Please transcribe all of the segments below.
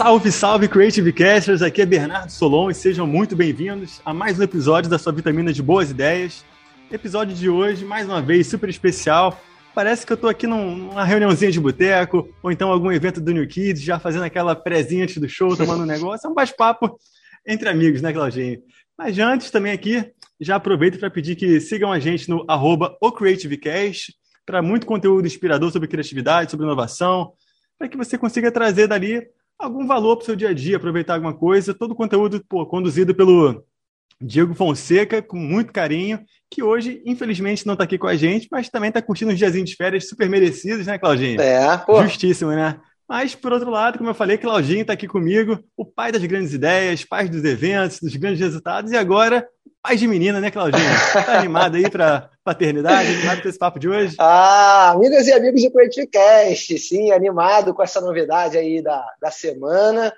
Salve, salve Creative Casters, aqui é Bernardo Solon e sejam muito bem-vindos a mais um episódio da sua vitamina de boas ideias. Episódio de hoje, mais uma vez, super especial. Parece que eu tô aqui num, numa reuniãozinha de boteco, ou então algum evento do New Kids, já fazendo aquela prezinha antes do show, tomando um negócio. É um bate-papo entre amigos, né, Claudinho? Mas antes, também aqui, já aproveito para pedir que sigam a gente no arroba OCreativeCast para muito conteúdo inspirador sobre criatividade, sobre inovação, para que você consiga trazer dali algum valor para o seu dia a dia, aproveitar alguma coisa. Todo o conteúdo pô, conduzido pelo Diego Fonseca, com muito carinho, que hoje, infelizmente, não está aqui com a gente, mas também está curtindo uns diazinhos de férias super merecidos, né, Claudinho? É, pô. Justíssimo, né? Mas, por outro lado, como eu falei, Claudinho está aqui comigo, o pai das grandes ideias, pai dos eventos, dos grandes resultados, e agora, pai de menina, né, Claudinho? Tá animado aí para paternidade, animado com esse papo de hoje? Ah, amigas e amigos do Podcast, sim, animado com essa novidade aí da, da semana.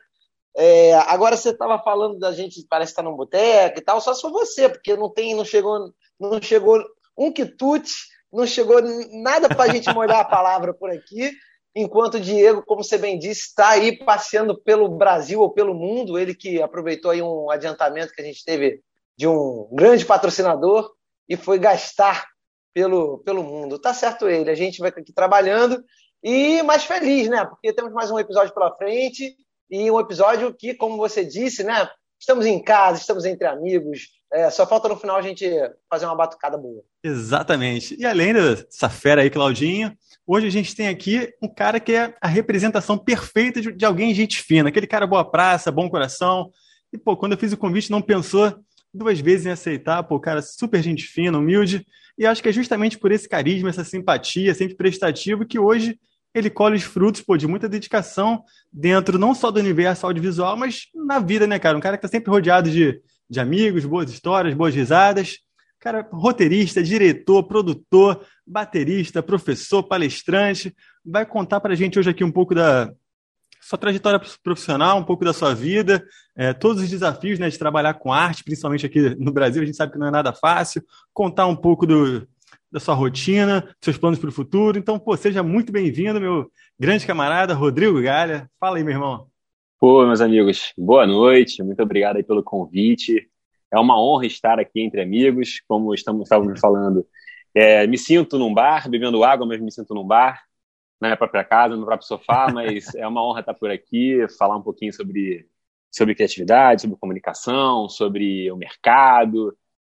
É, agora você estava falando da gente, parece que está num boteco e tal, só se for você, porque não tem, não chegou, não chegou um quitute, não chegou nada para a gente molhar a palavra por aqui, enquanto o Diego, como você bem disse, está aí passeando pelo Brasil ou pelo mundo, ele que aproveitou aí um adiantamento que a gente teve de um grande patrocinador e foi gastar pelo, pelo mundo. Tá certo ele, a gente vai aqui trabalhando e mais feliz, né? Porque temos mais um episódio pela frente e um episódio que, como você disse, né? Estamos em casa, estamos entre amigos. É, só falta no final a gente fazer uma batucada boa. Exatamente. E além dessa fera aí, Claudinho, hoje a gente tem aqui um cara que é a representação perfeita de, de alguém gente fina, aquele cara boa praça, bom coração. E, pô, quando eu fiz o convite, não pensou duas vezes em aceitar, pô, cara super gente fina, humilde. E acho que é justamente por esse carisma, essa simpatia, sempre prestativo, que hoje ele colhe os frutos pô, de muita dedicação dentro não só do universo audiovisual, mas na vida, né, cara? Um cara que está sempre rodeado de, de amigos, boas histórias, boas risadas. Cara, roteirista, diretor, produtor, baterista, professor, palestrante. Vai contar para a gente hoje aqui um pouco da sua trajetória profissional, um pouco da sua vida, é, todos os desafios né, de trabalhar com arte, principalmente aqui no Brasil, a gente sabe que não é nada fácil. Contar um pouco do, da sua rotina, seus planos para o futuro. Então, pô, seja muito bem-vindo, meu grande camarada Rodrigo Galha. Fala aí, meu irmão. Pô, meus amigos, boa noite. Muito obrigado aí pelo convite. É uma honra estar aqui entre amigos, como estamos, estávamos falando. É, me sinto num bar, bebendo água, mas me sinto num bar, na minha própria casa, no próprio sofá, mas é uma honra estar por aqui, falar um pouquinho sobre, sobre criatividade, sobre comunicação, sobre o mercado.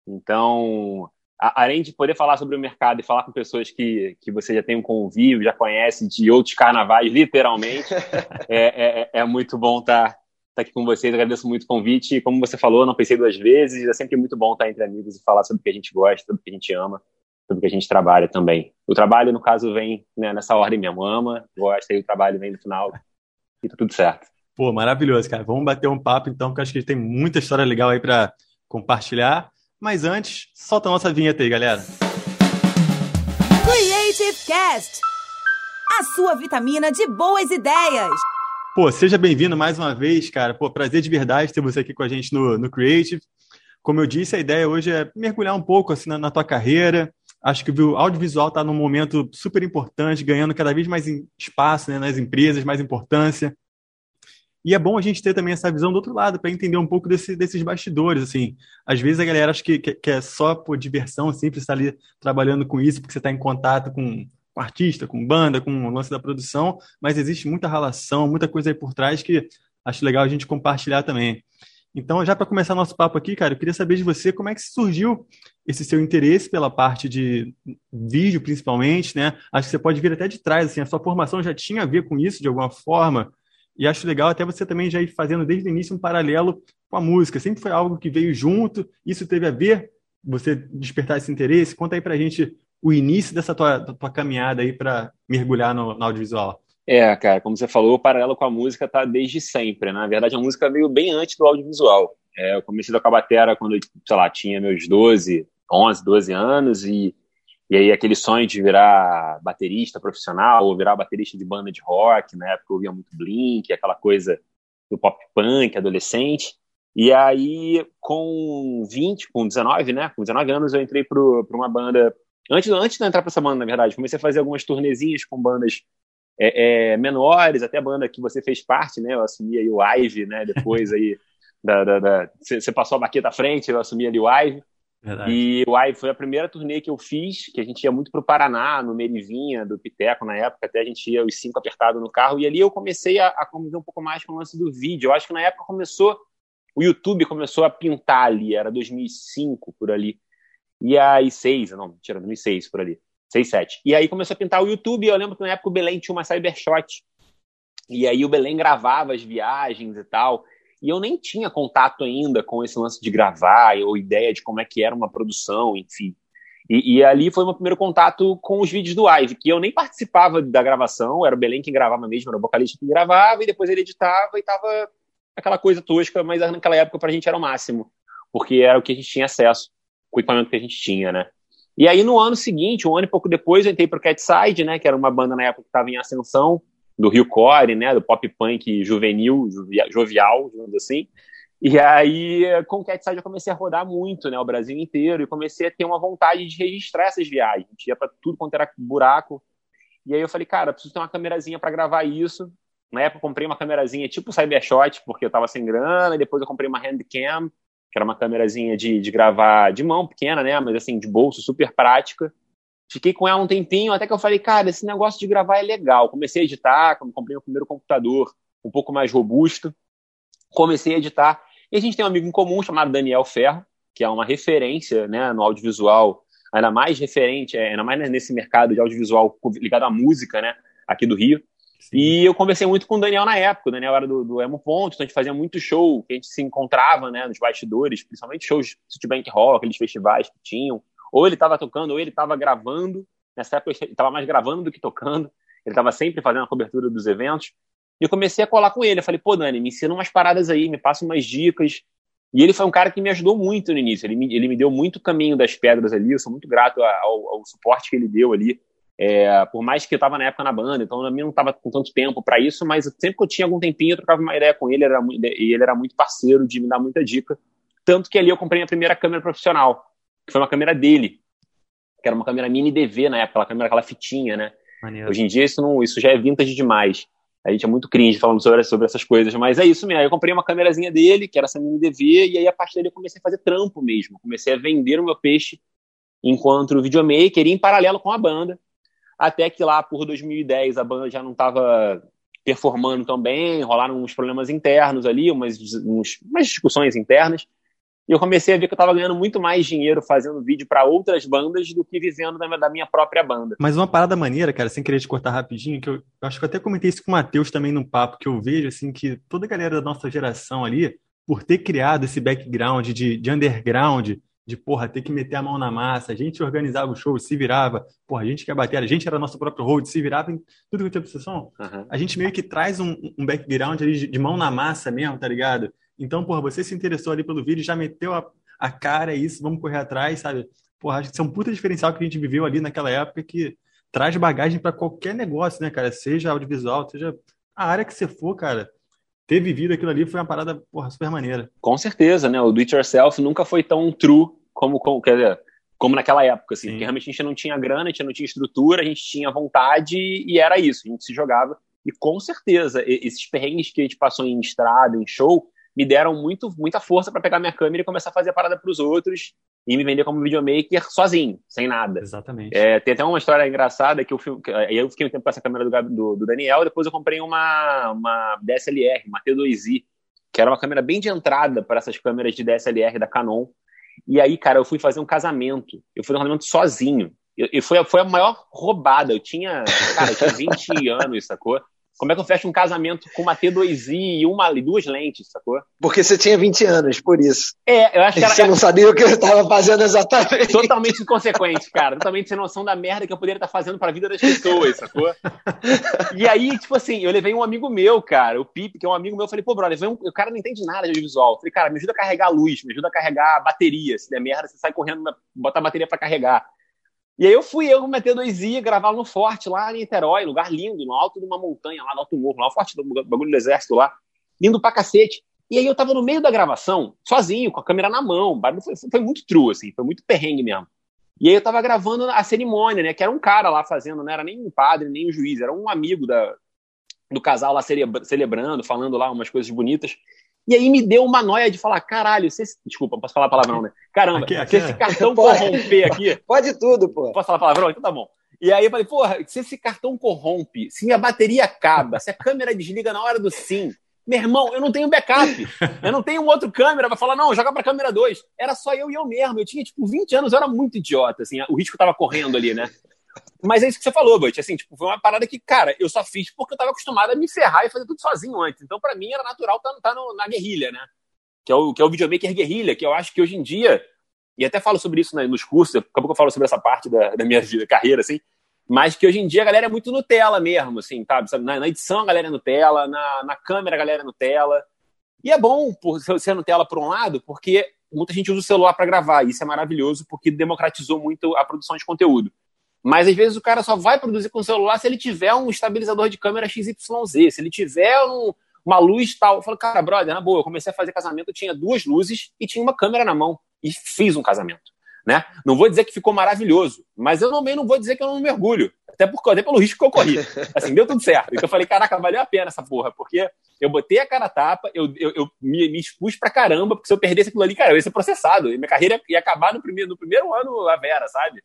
Então, além de poder falar sobre o mercado e falar com pessoas que, que você já tem um convívio, já conhece de outros carnavais, literalmente, é, é, é, muito bom estar, estar aqui com vocês. Agradeço muito o convite. Como você falou, não pensei duas vezes. É sempre muito bom estar entre amigos e falar sobre o que a gente gosta, sobre o que a gente ama, sobre o que a gente trabalha também. O trabalho, no caso, vem né, nessa ordem mesmo. Ama, gosta, e o trabalho vem no final e tá tudo certo. Pô, maravilhoso, cara. Vamos bater um papo, então, porque acho que tem muita história legal aí para compartilhar. Mas antes, solta a nossa vinheta aí, galera. Creative Cast a sua vitamina de boas ideias. Pô, seja bem-vindo mais uma vez, cara. Pô, prazer de verdade ter você aqui com a gente no, no Creative. Como eu disse, a ideia hoje é mergulhar um pouco assim na, na tua carreira. Acho que o audiovisual está num momento super importante, ganhando cada vez mais espaço né, nas empresas, mais importância. E é bom a gente ter também essa visão do outro lado, para entender um pouco desse, desses bastidores, assim. Às vezes a galera acha que, que, que é só por diversão, simples estar ali trabalhando com isso, porque você está em contato com, com artista, com banda, com o lance da produção, mas existe muita relação, muita coisa aí por trás que acho legal a gente compartilhar também. Então, já para começar nosso papo aqui, cara, eu queria saber de você como é que surgiu esse seu interesse pela parte de vídeo, principalmente, né? Acho que você pode vir até de trás, assim, a sua formação já tinha a ver com isso de alguma forma, e acho legal até você também já ir fazendo desde o início um paralelo com a música. Sempre foi algo que veio junto, isso teve a ver, você despertar esse interesse. Conta aí pra gente o início dessa tua, tua caminhada aí para mergulhar no, no, audiovisual. É, cara, como você falou, o paralelo com a música tá desde sempre. Né? Na verdade, a música veio bem antes do audiovisual. É, eu comecei a tocar batera quando, sei lá, tinha meus 12, 11, 12 anos e e aí aquele sonho de virar baterista profissional, ou virar baterista de banda de rock, na época eu ouvia muito Blink, aquela coisa do pop punk, adolescente. E aí, com 20, com 19, né? Com 19 anos eu entrei para uma banda. Antes, antes de entrar para essa banda, na verdade, comecei a fazer algumas turnezinhas com bandas é, é, menores, até a banda que você fez parte, né? Eu assumi aí o Ive, né? Depois aí da, da, da você passou a baqueta à frente, eu assumi ali o Ive. Verdade. E o Ive foi a primeira turnê que eu fiz, que a gente ia muito pro Paraná, no Merivinha, do Piteco na época, até a gente ia os cinco apertados no carro, e ali eu comecei a, a conviver um pouco mais com o lance do vídeo. Eu acho que na época começou, o YouTube começou a pintar ali, era 2005 por ali. E aí, seis, não, mentira, 2006 por ali. 6, 7. E aí começou a pintar o YouTube, eu lembro que na época o Belém tinha uma Cybershot. E aí o Belém gravava as viagens e tal. E eu nem tinha contato ainda com esse lance de gravar, ou ideia de como é que era uma produção, enfim. E, e, ali foi meu primeiro contato com os vídeos do Ive, que eu nem participava da gravação, era o Belém que gravava mesmo, era o vocalista que gravava, e depois ele editava e tava aquela coisa tosca, mas naquela época pra gente era o máximo, porque era o que a gente tinha acesso, o equipamento que a gente tinha, né? E aí no ano seguinte, um ano e pouco depois, eu entrei pro Catside, né, que era uma banda na época que estava em ascensão, do Rio Core, né, do pop punk juvenil, jovial, digamos assim. E aí, com o Catside, eu comecei a rodar muito, né, o Brasil inteiro, e comecei a ter uma vontade de registrar essas viagens. A gente ia para tudo quanto era buraco. E aí eu falei, cara, preciso ter uma câmerazinha para gravar isso. Na época eu comprei uma câmerazinha tipo Cybershot, porque eu tava sem grana, e depois eu comprei uma Handcam, que era uma câmerazinha de, de gravar de mão pequena, né? Mas assim, de bolso, super prática. Fiquei com ela um tempinho, até que eu falei, cara, esse negócio de gravar é legal. Comecei a editar, comprei o primeiro computador um pouco mais robusto. Comecei a editar. E a gente tem um amigo em comum chamado Daniel Ferro, que é uma referência né, no audiovisual, ainda mais referente, é, ainda mais nesse mercado de audiovisual ligado à música, né, aqui do Rio. E eu conversei muito com o Daniel na época. O Daniel era do, do Emo Ponto, então a gente fazia muito show, que a gente se encontrava né, nos bastidores, principalmente shows Citibank Rock, aqueles festivais que tinham. Ou ele estava tocando, ou ele estava gravando. Nessa época ele estava mais gravando do que tocando. Ele estava sempre fazendo a cobertura dos eventos. E eu comecei a colar com ele. Eu falei, pô, Dani, me ensina umas paradas aí, me passa umas dicas. E ele foi um cara que me ajudou muito no início. Ele me, ele me deu muito caminho das pedras ali. Eu sou muito grato ao, ao suporte que ele deu ali é, por mais que eu estava na época na banda, então eu não estava com tanto tempo para isso, mas sempre que eu tinha algum tempinho, eu trocava uma ideia com ele, era e ele era muito parceiro de me dar muita dica. Tanto que ali eu comprei a primeira câmera profissional, que foi uma câmera dele, que era uma câmera mini DV na época, aquela câmera, aquela fitinha, né? Maneiro. Hoje em dia isso, não, isso já é vintage demais. A gente é muito cringe falando sobre, sobre essas coisas, mas é isso mesmo. Aí eu comprei uma câmerazinha dele, que era essa mini DV, e aí a partir dele eu comecei a fazer trampo mesmo. Comecei a vender o meu peixe enquanto videomaker e em paralelo com a banda até que lá por 2010 a banda já não estava performando tão bem, rolaram uns problemas internos ali, umas, uns, umas discussões internas, e eu comecei a ver que eu estava ganhando muito mais dinheiro fazendo vídeo para outras bandas do que vivendo da, da, minha própria banda. Mas uma parada maneira, cara, sem querer te cortar rapidinho, que eu, eu acho que eu até comentei isso com o Matheus também no papo, que eu vejo, assim, que toda a galera da nossa geração ali, por ter criado esse background de, de underground, de, porra, ter que meter a mão na massa. A gente organizava o show, se virava. Porra, a gente que a bater, a gente era nosso próprio hold, se virava em tudo que tinha obsessão. Uhum. A gente meio que traz um, um background ali de, de, mão na massa mesmo, tá ligado? Então, porra, você se interessou ali pelo vídeo, já meteu a, a cara, é isso, vamos correr atrás, sabe? Porra, acho que isso é um puta diferencial que a gente viveu ali naquela época que traz bagagem para qualquer negócio, né, cara? Seja audiovisual, seja a área que você for, cara ter vivido aquilo ali foi uma parada porra, super maneira. Com certeza, né? O do it yourself nunca foi tão true como, como, quer dizer, como naquela época, assim, Sim. porque realmente a gente não tinha grana, a gente não tinha estrutura, a gente tinha vontade e era isso, a gente se jogava. E com certeza, esses perrengues que a gente passou em estrada, em show, me deram muito, muita força para pegar minha câmera e começar a fazer a parada para os outros e me vender como videomaker sozinho, sem nada. Exatamente. É, tem até uma história engraçada que eu, eu fiquei um tempo com essa câmera do, do, do Daniel, depois eu comprei uma, uma DSLR, uma T2i, que era uma câmera bem de entrada para essas câmeras de DSLR da Canon. E aí, cara, eu fui fazer um casamento. Eu fui um casamento sozinho. E foi, foi a maior roubada. Eu tinha, cara, eu tinha 20 anos, sacou? Como é que eu fecho um casamento com uma T2i e uma, duas lentes, sacou? Porque você tinha 20 anos, por isso. É, eu acho que era, Você não sabia o que eu estava fazendo exatamente. Totalmente inconsequente, cara. Totalmente sem noção da merda que eu poderia estar fazendo para a vida das pessoas, sacou? E aí, tipo assim, eu levei um amigo meu, cara, o Pipe, que é um amigo meu, eu falei, pô, brother, um... o cara não entende nada de audiovisual. Eu falei, cara, me ajuda a carregar a luz, me ajuda a carregar a bateria. Se der merda, você sai correndo, bota a bateria para carregar. E aí eu fui eu com o MT2i gravar no Forte, lá em Niterói, lugar lindo, no alto de uma montanha, lá no alto morro, lá Forte do bagulho do exército lá, lindo pra cacete. E aí eu tava no meio da gravação, sozinho, com a câmera na mão, foi, foi muito true, assim, foi muito perrengue mesmo. E aí eu tava gravando a cerimônia, né? Que era um cara lá fazendo, não era nem um padre, nem um juiz, era um amigo da, do casal lá celebrando, falando lá umas coisas bonitas. E aí me deu uma noia de falar, caralho, se esse... desculpa, posso falar palavrão, né? Caramba, aqui, aqui, se esse cartão pode, corromper aqui. Pode tudo, pô. Posso falar palavrão? Então tá bom. E aí eu falei, porra, se esse cartão corrompe, se minha bateria acaba, se a câmera desliga na hora do sim, meu irmão, eu não tenho backup. Eu não tenho um outro câmera vai falar, não, joga pra câmera 2. Era só eu e eu mesmo. Eu tinha, tipo, 20 anos, eu era muito idiota, assim, o risco tava correndo ali, né? Mas é isso que você falou, Butch. Assim, tipo, foi uma parada que, cara, eu só fiz porque eu tava acostumado a me ferrar e fazer tudo sozinho antes. Então, para mim, era natural estar tá, tá na guerrilha, né? Que é, o, que é o videomaker guerrilha, que eu acho que hoje em dia, e até falo sobre isso né, nos cursos, daqui a pouco eu falo sobre essa parte da, da minha vida, carreira, assim, mas que hoje em dia a galera é muito Nutella mesmo, assim, sabe? Na, na edição a galera é Nutella, na, na câmera a galera é Nutella. E é bom por ser Nutella por um lado, porque muita gente usa o celular para gravar, e isso é maravilhoso porque democratizou muito a produção de conteúdo. Mas às vezes o cara só vai produzir com o celular se ele tiver um estabilizador de câmera XYZ, se ele tiver um, uma luz tal. Eu falo, cara, brother, na boa, eu comecei a fazer casamento, eu tinha duas luzes e tinha uma câmera na mão. E fiz um casamento. Né? Não vou dizer que ficou maravilhoso, mas eu também não vou dizer que eu não mergulho. Até, por, até pelo risco que eu corri. Assim, deu tudo certo. Então eu falei, caraca, valeu a pena essa porra, porque eu botei a cara a tapa, eu, eu, eu me, me, expus pra caramba, porque se eu perdesse aquilo ali, cara, eu ia ser processado. E minha carreira ia acabar no primeiro, no primeiro ano a Vera, sabe?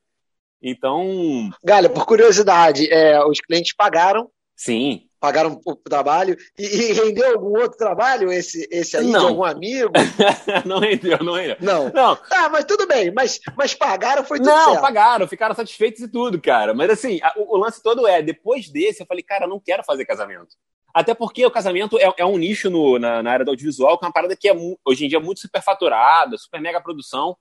Então. Galha, por curiosidade, é, os clientes pagaram. Sim. Pagaram o trabalho. E, e, rendeu algum outro trabalho, esse, esse aí, não. de algum amigo? não rendeu, não rendeu. Não. não. Ah, mas tudo bem. Mas, mas pagaram, foi tudo Não, certo. pagaram, ficaram satisfeitos e tudo, cara. Mas assim, a, o, o, lance todo é, depois desse, eu falei, cara, eu não quero fazer casamento. Até porque o casamento é, é um nicho no, na, na, área do audiovisual, que é uma parada que é, hoje em dia é muito superfaturada, super mega produção.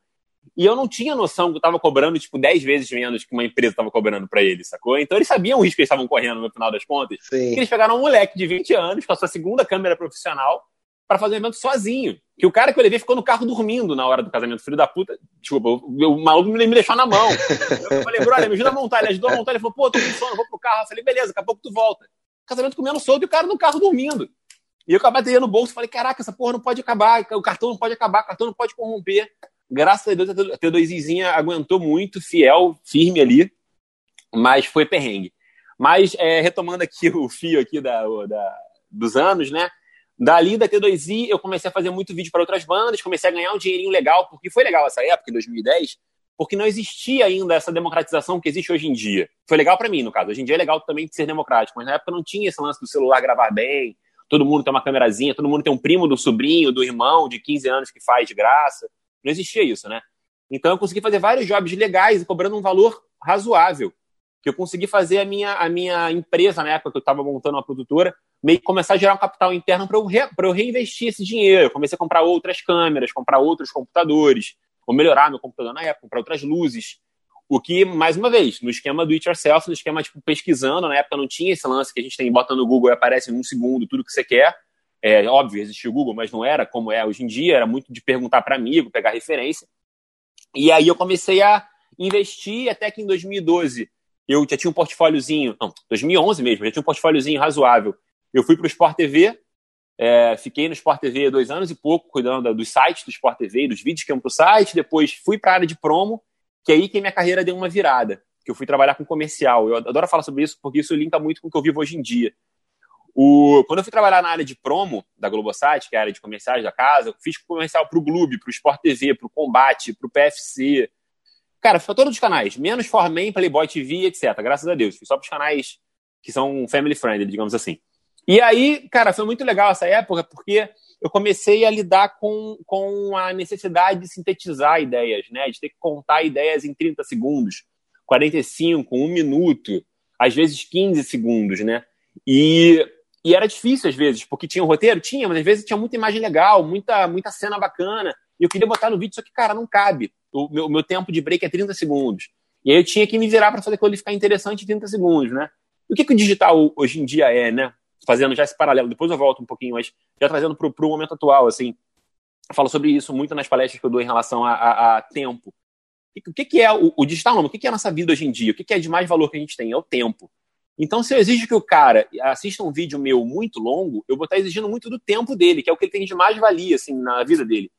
E eu não tinha noção que eu tava cobrando, tipo, 10 vezes menos que uma empresa tava cobrando para eles, sacou? Então eles sabiam o risco que eles estavam correndo no final das contas. Eles pegaram um moleque de 20 anos com a sua segunda câmera profissional para fazer um evento sozinho. Que o cara que eu levei ficou no carro dormindo na hora do casamento. Filho da puta, desculpa, o, o maluco me, me deixou na mão. Eu falei, brother, me ajuda a montar. Ele ajudou a montar. Ele falou, pô, tô com sono, vou pro carro. Eu falei, beleza, daqui a pouco tu volta. Casamento comendo solto e o cara no carro dormindo. E eu acabei no bolso falei, caraca, essa porra não pode acabar, o cartão não pode acabar, o cartão não pode corromper. Graças a Deus, a T2zinha aguentou muito, fiel, firme ali, mas foi perrengue. Mas, é, retomando aqui o fio aqui da, da, dos anos, né? Dali da T2i, eu comecei a fazer muito vídeo para outras bandas, comecei a ganhar um dinheirinho legal, porque foi legal essa época, em 2010, porque não existia ainda essa democratização que existe hoje em dia. Foi legal para mim, no caso. Hoje em dia é legal também ser democrático, mas na época não tinha esse lance do celular gravar bem, todo mundo tem uma câmerazinha, todo mundo tem um primo do sobrinho, do irmão de 15 anos que faz de graça. Não existia isso, né? Então eu consegui fazer vários jobs legais e cobrando um valor razoável. Que eu consegui fazer a minha, a minha empresa, na época que eu estava montando uma produtora, meio que começar a gerar um capital interno para eu, re, eu reinvestir esse dinheiro. Eu comecei a comprar outras câmeras, comprar outros computadores, ou melhorar meu computador na época, comprar outras luzes. O que, mais uma vez, no esquema do it yourself, no esquema tipo pesquisando, na época não tinha esse lance que a gente tem, bota no Google e aparece em um segundo tudo que você quer. É óbvio, existia o Google, mas não era como é hoje em dia, era muito de perguntar para amigo, pegar referência. E aí eu comecei a investir até que em 2012 eu já tinha um portfóliozinho, não, 2011 mesmo, já tinha um portfóliozinho razoável. Eu fui para o Sport TV, é, fiquei no Sport TV dois anos e pouco, cuidando dos sites do Sport TV, dos vídeos que iam para o site. Depois fui para a área de promo, que é aí que minha carreira deu uma virada. Que eu fui trabalhar com comercial. Eu adoro falar sobre isso porque isso linka muito com o que eu vivo hoje em dia. O, quando eu fui trabalhar na área de promo da Globosat, que é a área de comerciais da casa, eu fiz comercial para o Globo, para o Sport TV, para o Combate, para o PFC. Cara, foi todos os canais, menos Forman, Playboy TV, etc. Graças a Deus. Fui só para os canais que são family friendly, digamos assim. E aí, cara, foi muito legal essa época, porque eu comecei a lidar com, com a necessidade de sintetizar ideias, né? De ter que contar ideias em 30 segundos, 45, 1 minuto, às vezes 15 segundos, né? E e era difícil às vezes, porque tinha um roteiro? Tinha, mas às vezes tinha muita imagem legal, muita, muita cena bacana. E eu queria botar no vídeo, só que, cara, não cabe. O meu, meu tempo de break é 30 segundos. E aí eu tinha que me virar para fazer aquilo ficar interessante em 30 segundos, né? E o que, que o digital hoje em dia é, né? Fazendo já esse paralelo, depois eu volto um pouquinho, mas já trazendo para o momento atual, assim. Eu falo sobre isso muito nas palestras que eu dou em relação a, a, a tempo. O que, que é o, o digital? Não, o que, que é a nossa vida hoje em dia? O que, que é de mais valor que a gente tem? É o tempo. Então, se eu exijo que o cara assista um vídeo meu muito longo, eu vou estar exigindo muito do tempo dele, que é o que ele tem de mais valia assim, na vida dele.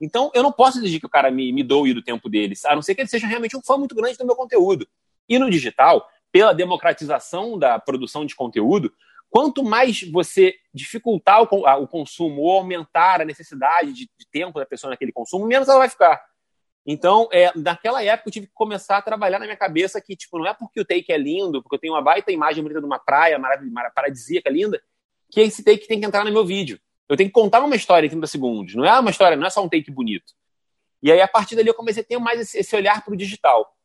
Então, eu não posso exigir que o cara me, me doe do tempo deles, a não ser que ele seja realmente um fã muito grande do meu conteúdo. E no digital, pela democratização da produção de conteúdo, quanto mais você dificultar o, o consumo ou aumentar a necessidade de, de, tempo da pessoa naquele consumo, menos ela vai ficar. Então, é, naquela época, eu tive que começar a trabalhar na minha cabeça que, tipo, não é porque o take é lindo, porque eu tenho uma baita imagem bonita de uma praia maravilhosa, paradisíaca, linda, que esse take tem que entrar no meu vídeo. Eu tenho que contar uma história em 30 segundos. Não é uma história, não é só um take bonito. E aí, a partir dali, eu comecei a ter mais esse, esse olhar para o digital.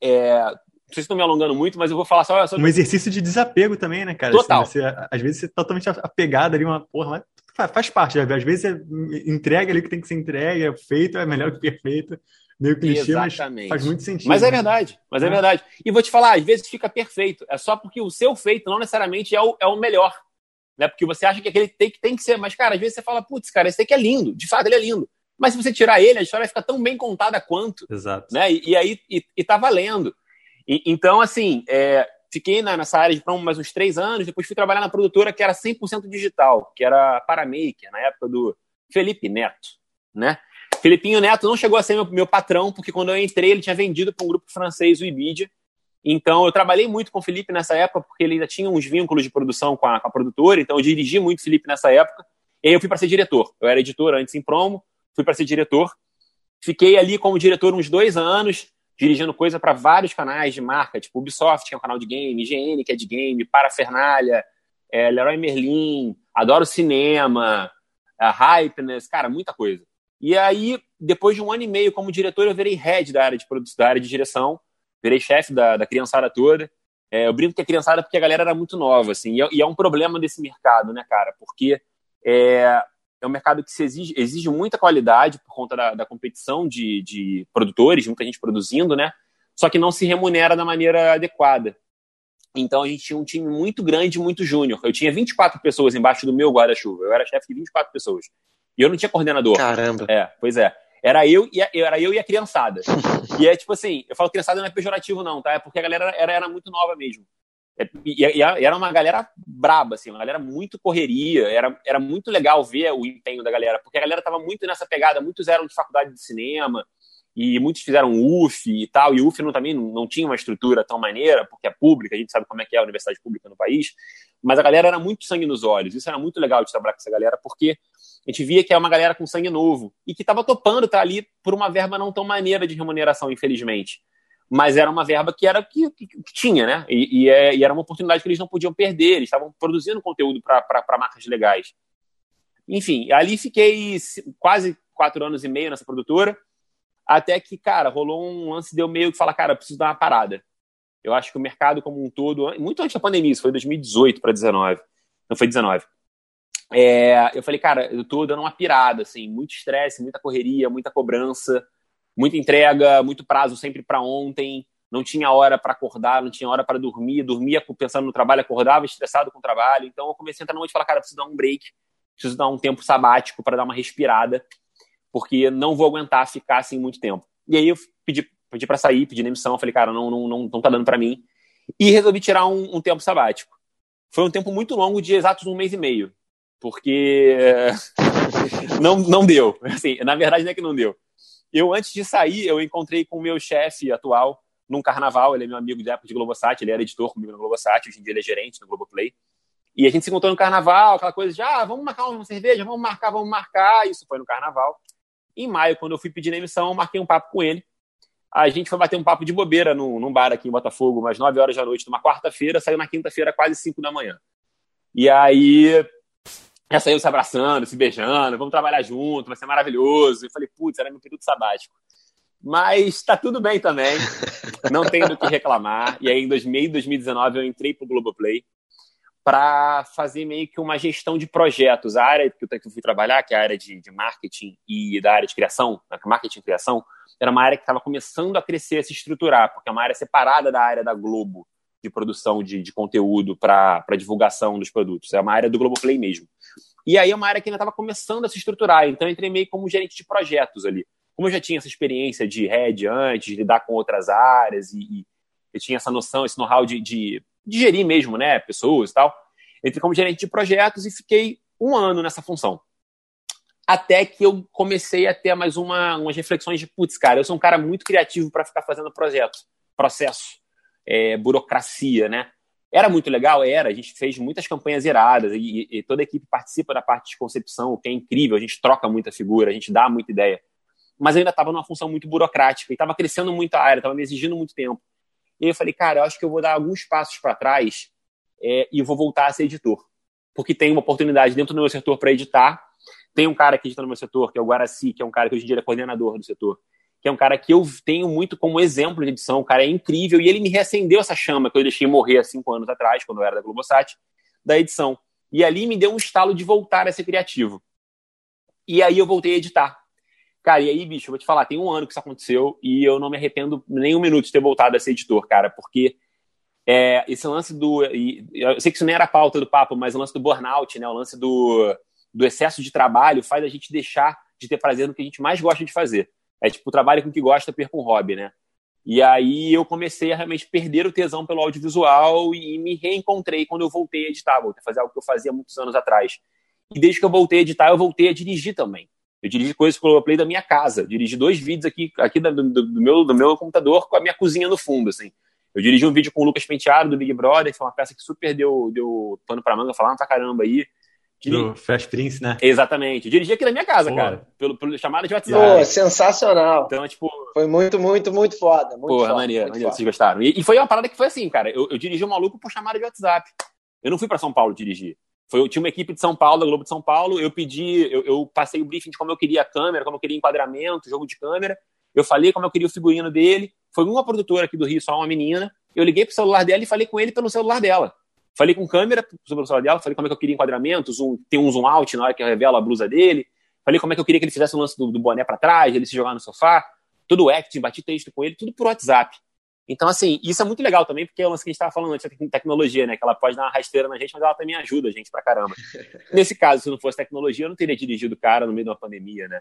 É, não sei se estou me alongando muito, mas eu vou falar só. Um exercício de desapego também, né, cara? Total. Assim, você, às vezes você é totalmente apegado ali, uma porra, mas faz parte. Às vezes você entrega ali o que tem que ser entregue, é feito, é melhor que perfeito. Meio clichê, Exatamente. mas faz muito sentido. Mas é verdade, mas é. é verdade. E vou te falar, às vezes fica perfeito. É só porque o seu feito não necessariamente é o, é o melhor né? Porque você acha que aquele take tem que ser, mas, cara, às vezes você fala, putz, cara, esse take é lindo, de fato ele é lindo. Mas se você tirar ele, a história fica tão bem contada quanto. Exato. Né? E, e aí, e, e tá valendo. E, então, assim, é, fiquei na, nessa área de promo mais uns três anos, depois fui trabalhar na produtora que era 100% digital, que era Paramaker, na época do Felipe Neto, né? Felipinho Neto não chegou a ser meu, meu patrão, porque quando eu entrei ele tinha vendido para um grupo francês, o Ibidia, então, eu trabalhei muito com o Felipe nessa época, porque ele ainda tinha uns vínculos de produção com a, com a produtora, então eu dirigi muito o Felipe nessa época. E aí eu fui para ser diretor. Eu era editor antes em promo, fui para ser diretor. Fiquei ali como diretor uns dois anos, dirigindo coisa para vários canais de marca, tipo Ubisoft, que é um canal de game, IGN, que é de game, Parafernália, é, Leroy Merlin, Adoro Cinema, a Hypeness, cara, muita coisa. E aí, depois de um ano e meio como diretor, eu virei head da área de produção, da área de direção virei chefe da, da criançada toda. É, eu brinco que a criançada porque a galera era muito nova, assim, e é, e é um problema desse mercado, né, cara? Porque é, é um mercado que se exige, exige muita qualidade por conta da, da competição de, de produtores, muita gente produzindo, né? Só que não se remunera da maneira adequada. Então a gente tinha um time muito grande, muito júnior. Eu tinha 24 pessoas embaixo do meu guarda-chuva. Eu era chefe de 24 pessoas. E eu não tinha coordenador. Caramba. É, pois é. Era eu e a, era eu e a criançada. E é tipo assim, eu falo criançada não é pejorativo, não, tá? É porque a galera era, era muito nova mesmo. É, e, e, era uma galera braba, assim, uma galera muito correria, era, era muito legal ver o empenho da galera, porque a galera tava muito nessa pegada, muitos eram de faculdade de cinema, e muitos fizeram UF e tal, e UF não, também não, não tinha uma estrutura tão maneira, porque é pública, a gente sabe como é que é a universidade pública no país, mas a galera era muito sangue nos olhos, isso era muito legal de trabalhar com essa galera, porque a gente via que é uma galera com sangue novo e que estava topando tá ali por uma verba não tão maneira de remuneração, infelizmente. Mas era uma verba que era que, que, que tinha, né? E, e, é, e, era uma oportunidade que eles não podiam perder. Eles estavam produzindo conteúdo para marcas legais. Enfim, ali fiquei quase quatro anos e meio nessa produtora, até que, cara, rolou um lance deu meio que falar, cara, preciso dar uma parada. Eu acho que o mercado como um todo, muito antes da pandemia, isso foi 2018 para 19, não foi 19 é, eu falei, cara, eu tô dando uma pirada, assim, muito estresse, muita correria, muita cobrança, muita entrega, muito prazo sempre para ontem, não tinha hora para acordar, não tinha hora para dormir, dormia pensando no trabalho, acordava estressado com o trabalho. Então eu comecei a entrar noite e falar, cara, preciso dar um break, preciso dar um tempo sabático para dar uma respirada, porque não vou aguentar ficar assim muito tempo. E aí eu pedi, pedi para sair, pedi demissão, falei, cara, não, não, não, não tá dando para mim. E resolvi tirar um, um tempo sabático. Foi um tempo muito longo, de exatos um mês e meio porque não, não deu. Assim, na verdade, não é que não deu. Eu, antes de sair, eu encontrei com o meu chefe atual num carnaval. Ele é meu amigo de época de Globosat, ele era editor comigo no Globosat, hoje em dia ele é gerente no Globoplay. E a gente se encontrou no carnaval, aquela coisa de, ah, vamos marcar uma cerveja, vamos marcar, vamos marcar. Isso foi no carnaval. Em maio, quando eu fui pedir a emissão, eu marquei um papo com ele. A gente foi bater um papo de bobeira num, num bar aqui em Botafogo, umas 9 horas da noite, numa quarta-feira, saiu na quinta-feira, quase 5 da manhã. E aí já saiu se abraçando, se beijando, vamos trabalhar junto, vai ser maravilhoso. Eu falei, putz, era meu período sabático. Mas tá tudo bem também, não tenho do que reclamar. E aí, em 2019, eu entrei pro Globoplay para fazer meio que uma gestão de projetos. A área que eu fui trabalhar, que é a área de, de marketing e da área de criação, né, é marketing e criação, era uma área que estava começando a crescer, a se estruturar, porque é uma área separada da área da Globo de produção de, de conteúdo para divulgação dos produtos. É uma área do Globoplay mesmo. E aí é uma área que ainda estava começando a se estruturar, então eu entrei meio como gerente de projetos ali. Como eu já tinha essa experiência de head antes, de lidar com outras áreas, e, e eu tinha essa noção, esse know-how de, de, de, gerir mesmo, né, pessoas e tal, entrei como gerente de projetos e fiquei um ano nessa função. até que eu comecei a ter mais uma, umas reflexões de, putz, cara, eu sou um cara muito criativo para ficar fazendo projeto, processo, é, burocracia, né? Era muito legal? Era. A gente fez muitas campanhas iradas e, e, toda a equipe participa da parte de concepção, o que é incrível. A gente troca muita figura, a gente dá muita ideia. Mas eu ainda estava numa função muito burocrática e estava crescendo muito a área, estava me exigindo muito tempo. E eu falei, cara, eu acho que eu vou dar alguns passos para trás é, e vou voltar a ser editor. Porque tem uma oportunidade dentro do meu setor para editar tem um cara que edita no meu setor, que é o Guaraci, que é um cara que hoje em dia é coordenador do setor, que é um cara que eu tenho muito como exemplo de edição, o cara é incrível, e ele me reacendeu essa chama que eu deixei morrer há cinco anos atrás, quando eu era da Globosat, da edição. E ali me deu um estalo de voltar a ser criativo. E aí eu voltei a editar. Cara, e aí, bicho, eu vou te falar, tem um ano que isso aconteceu e eu não me arrependo nem um minuto de ter voltado a ser editor, cara, porque é, esse lance do. eu sei que isso nem era a pauta do papo, mas o lance do burnout, né? O lance do do excesso de trabalho faz a gente deixar de ter prazer no que a gente mais gosta de fazer. É tipo, trabalho com o que gosta, perca um hobby, né? E aí eu comecei a realmente perder o tesão pelo audiovisual e me reencontrei quando eu voltei a editar, voltei a fazer algo que eu fazia muitos anos atrás. E desde que eu voltei a editar, eu voltei a dirigir também. Eu dirigi coisas pelo Play da minha casa. Dirigi dois vídeos aqui, aqui do, do, do, meu, do meu computador com a minha cozinha no fundo, assim. Eu dirigi um vídeo com o Lucas Penteado, do Big Brother, que foi uma peça que super deu, deu pano pra manga, falaram pra caramba aí. Do Fresh Prince, né? Exatamente. Eu dirigi aqui na minha casa, Pô. cara. Pelo, pelo chamada de WhatsApp. Pô, sensacional. Então, tipo. Foi muito, muito, muito foda. Muito Porra, foda, maneiro, maneiro. Vocês gostaram. E, e, foi uma parada que foi assim, cara. Eu, eu dirigi um maluco por chamada de WhatsApp. Eu não fui para São Paulo dirigir. Foi, eu tinha uma equipe de São Paulo, da Globo de São Paulo. Eu pedi, eu, eu passei o briefing de como eu queria a câmera, como eu queria enquadramento, jogo de câmera. Eu falei como eu queria o figurino dele. Foi uma produtora aqui do Rio, só uma menina. Eu liguei pro celular dela e falei com ele pelo celular dela. Falei com câmera sobre o dela, falei como é que eu queria enquadramento, zoom, tem um zoom out na hora que revela a blusa dele. Falei como é que eu queria que ele fizesse o lance do, do boné para trás, ele se jogar no sofá. Tudo acting, bati texto com ele, tudo por WhatsApp. Então, assim, isso é muito legal também, porque é o lance que a gente estava falando antes da tecnologia, né? Que ela pode dar uma rasteira na gente, mas ela também ajuda a gente pra caramba. Nesse caso, se não fosse tecnologia, eu não teria dirigido o cara no meio de uma pandemia, né?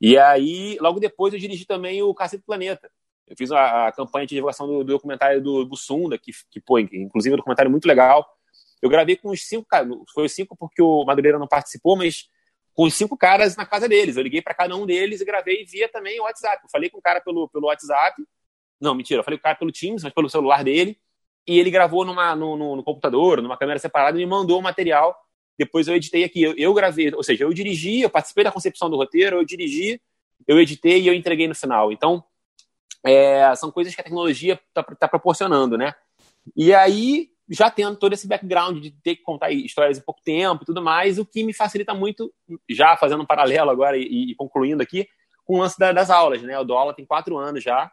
E aí, logo depois, eu dirigi também o Cacete Planeta. Eu fiz a, a campanha de divulgação do, do documentário do Bussunda, que, que, pô, inclusive um documentário muito legal. Eu gravei com os cinco caras, foi os cinco porque o Madureira não participou, mas com os cinco caras na casa deles. Eu liguei para cada um deles e gravei via também o WhatsApp. Eu falei com o cara pelo, pelo WhatsApp. Não, mentira, eu falei com o cara pelo Teams, mas pelo celular dele. E ele gravou numa, no, no, no computador, numa câmera separada, e me mandou o material. Depois eu editei aqui. Eu, eu gravei, ou seja, eu dirigi, eu participei da concepção do roteiro, eu dirigi, eu editei e eu entreguei no final. Então, é, são coisas que a tecnologia está tá proporcionando, né? E aí, já tendo todo esse background de ter que contar histórias em pouco tempo e tudo mais, o que me facilita muito, já fazendo um paralelo agora e, e concluindo aqui, com o lance da, das aulas, né? Eu dou aula tem quatro anos já,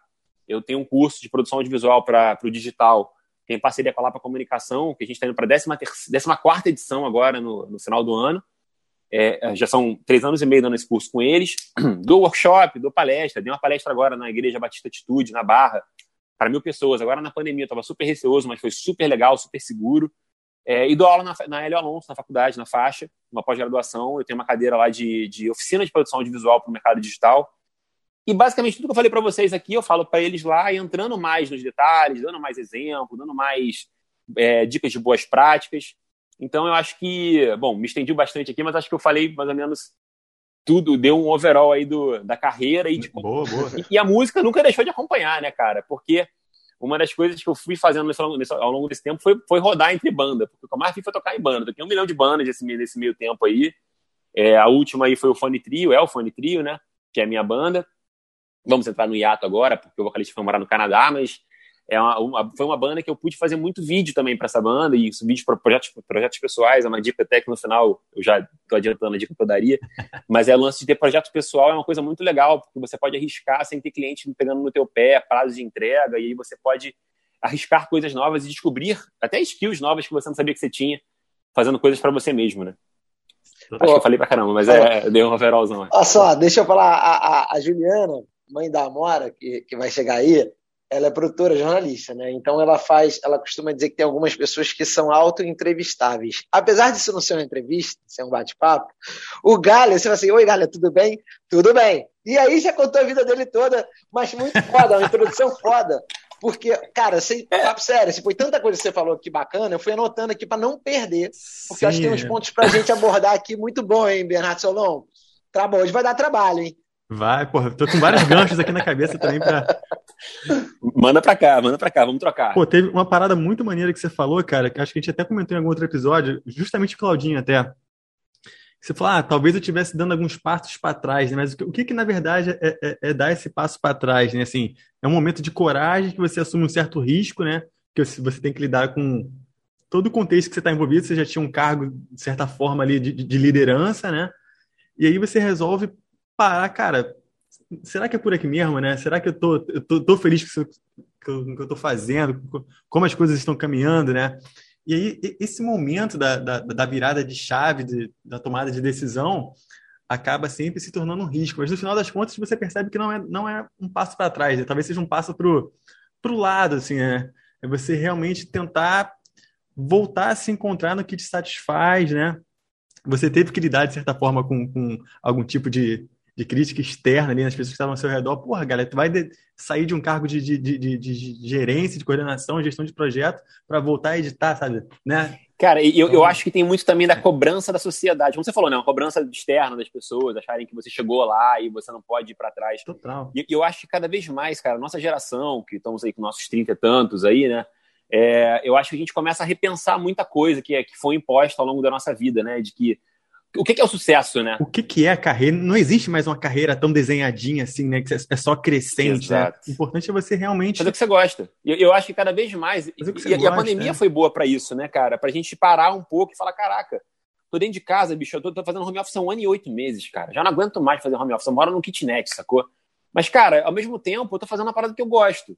eu tenho um curso de produção audiovisual para o digital, tem parceria com a Lapa Comunicação, que a gente está indo para a 14 edição agora, no, no final do ano, é, já são três anos e meio dando esse curso com eles, dou workshop, dou palestra, dei uma palestra agora na Igreja Batista Atitude, na Barra, para mil pessoas. Agora na pandemia eu estava super receoso, mas foi super legal, super seguro. É, e dou aula na, na Hélio Alonso, na faculdade, na faixa, uma pós-graduação. Eu tenho uma cadeira lá de, de oficina de produção audiovisual para o mercado digital. E basicamente tudo que eu falei para vocês aqui, eu falo para eles lá, entrando mais nos detalhes, dando mais exemplo, dando mais é, dicas de boas práticas. Então eu acho que, bom, me estendi bastante aqui, mas acho que eu falei mais ou menos tudo, deu um overall aí do, da carreira e, tipo, boa, boa. E, e, a música nunca deixou de acompanhar, né, cara? Porque uma das coisas que eu fui fazendo nesse, ao longo desse tempo foi, foi rodar entre banda, porque o que eu mais fiz foi tocar em banda. Toquei um milhão de bandas nesse, nesse meio tempo aí. É, a última aí foi o Fone Trio, é o Fone Trio, né? Que é a minha banda. Vamos entrar no hiato agora, porque o vocalista foi morar no Canadá, mas é uma, uma, foi uma banda que eu pude fazer muito vídeo também para essa banda, e vídeo para projetos, projetos pessoais, é uma dica até que no final eu já estou adiantando a dica que eu daria, mas é o lance de ter projeto pessoal é uma coisa muito legal, porque você pode arriscar sem ter cliente pegando no teu pé, prazo de entrega, e aí você pode arriscar coisas novas e descobrir até skills novas que você não sabia que você tinha, fazendo coisas para você mesmo, né? Acho que eu falei pra caramba, mas é, é deu um overallzão. Olha só, deixa eu falar, a, a, a Juliana, mãe da Amora, que, que vai chegar aí, ela é produtora, jornalista, né? Então ela faz, ela costuma dizer que tem algumas pessoas que são auto-entrevistáveis. Apesar disso não ser uma entrevista, ser um bate-papo, o Galha, você vai assim, oi Galha, tudo bem? Tudo bem. E aí já contou a vida dele toda, mas muito foda, uma introdução foda. Porque, cara, sem papo sério, se foi tanta coisa que você falou aqui bacana, eu fui anotando aqui para não perder, porque Sim. acho que tem uns pontos para a gente abordar aqui muito bom, hein, Bernardo Solon? Tá bom, hoje vai dar trabalho, hein? Vai, porra, tô com vários ganchos aqui na cabeça também pra. Manda pra cá, manda pra cá, vamos trocar. Pô, teve uma parada muito maneira que você falou, cara, que acho que a gente até comentou em algum outro episódio, justamente o Claudinho até. Você falou, ah, talvez eu estivesse dando alguns passos para trás, né? Mas o que, que na verdade é, é, é dar esse passo para trás, né? Assim, é um momento de coragem que você assume um certo risco, né? Que você tem que lidar com todo o contexto que você está envolvido. Você já tinha um cargo, de certa forma, ali de, de liderança, né? E aí você resolve parar, cara, será que é por aqui mesmo, né? Será que eu tô, eu tô, tô feliz com o que eu, tô fazendo, como as coisas estão caminhando, né? E aí, esse momento da, da, da virada de chave, de, da tomada de decisão, acaba sempre se tornando um risco. Mas no final das contas, você percebe que não é, não é um passo para trás, né? talvez seja um passo para o lado, assim, né? É você realmente tentar voltar a se encontrar no que te satisfaz, né? Você teve que lidar, de certa forma, com, com algum tipo de, de crítica externa ali nas pessoas que estavam ao seu redor. Porra, galera, tu vai de, sair de um cargo de, de, de, de, gerência, de coordenação, gestão de projeto, para voltar a editar, sabe? Né? Cara, eu, eu acho que tem muito também da cobrança da sociedade. Como você falou, né? Uma cobrança externa das pessoas, acharem que você chegou lá e você não pode ir para trás. Total. E eu acho que cada vez mais, cara, nossa geração, que estamos aí com nossos 30 e tantos aí, né? É, eu acho que a gente começa a repensar muita coisa que, é, que foi imposta ao longo da nossa vida, né? De que o que, que, é o sucesso, né? O que, que, é a carreira? Não existe mais uma carreira tão desenhadinha assim, né? Que é só crescente, né? Exato. né? O importante é você realmente. Fazer o que você gosta. Eu, eu acho que cada vez mais. E, gosta, e, a pandemia é. foi boa para isso, né, cara? Pra gente parar um pouco e falar: caraca, tô dentro de casa, bicho, eu tô, tô, fazendo home office há um ano e oito meses, cara. Já não aguento mais fazer home office. Eu moro no kitnet, sacou? Mas, cara, ao mesmo tempo, eu tô fazendo uma parada que eu gosto.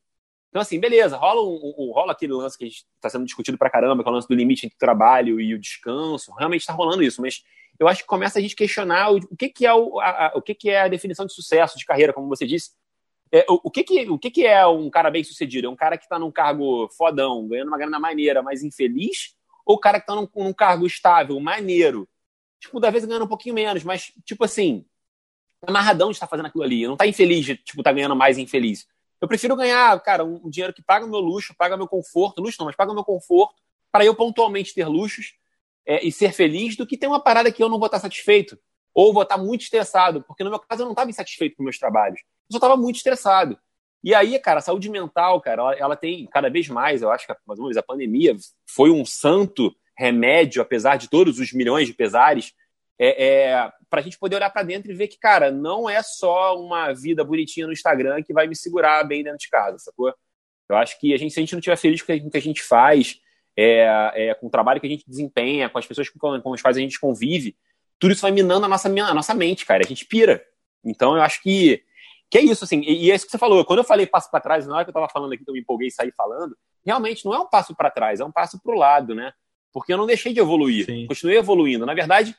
Então, assim, beleza, rola, um, um, rola aquele lance que está sendo discutido pra caramba, que é o lance do limite entre o trabalho e o descanso. Realmente está rolando isso, mas eu acho que começa a gente questionar o, o que, que é o, a, o que, que é a definição de sucesso de carreira, como você disse. É, o, o, que, que, o que, que é um cara bem sucedido? É um cara que está num cargo fodão, ganhando uma grana maneira, mas infeliz? Ou o cara que está num, num, cargo estável, maneiro? Tipo, da vez ganhando um pouquinho menos, mas, tipo assim, amarradão de estar tá fazendo aquilo ali. Não está infeliz de, tipo, tá ganhando mais infeliz. Eu prefiro ganhar, cara, um, um dinheiro que paga o meu luxo, paga meu conforto, luxo não, mas paga o meu conforto, para eu pontualmente ter luxos, é, e ser feliz do que ter uma parada que eu não vou estar satisfeito. Ou vou estar muito estressado, porque no meu caso eu não estava insatisfeito com meus trabalhos. Eu só estava muito estressado. E aí, cara, a saúde mental, cara, ela, ela, tem cada vez mais, eu acho que, mais uma vez, a pandemia foi um santo remédio, apesar de todos os milhões de pesares, é, é para a gente poder olhar para dentro e ver que, cara, não é só uma vida bonitinha no Instagram que vai me segurar bem dentro de casa, sacou? Eu acho que a gente, se a gente não estiver feliz com o que a gente faz, é, é, com o trabalho que a gente desempenha, com as pessoas com, com as quais a gente convive, tudo isso vai minando a nossa, a nossa mente, cara. A gente pira. Então eu acho que, que é isso, assim. E, e é isso que você falou. Quando eu falei passo para trás, na hora que eu estava falando aqui, que eu me empolguei e saí falando, realmente não é um passo para trás, é um passo para o lado, né? Porque eu não deixei de evoluir, Sim. continuei evoluindo. Na verdade,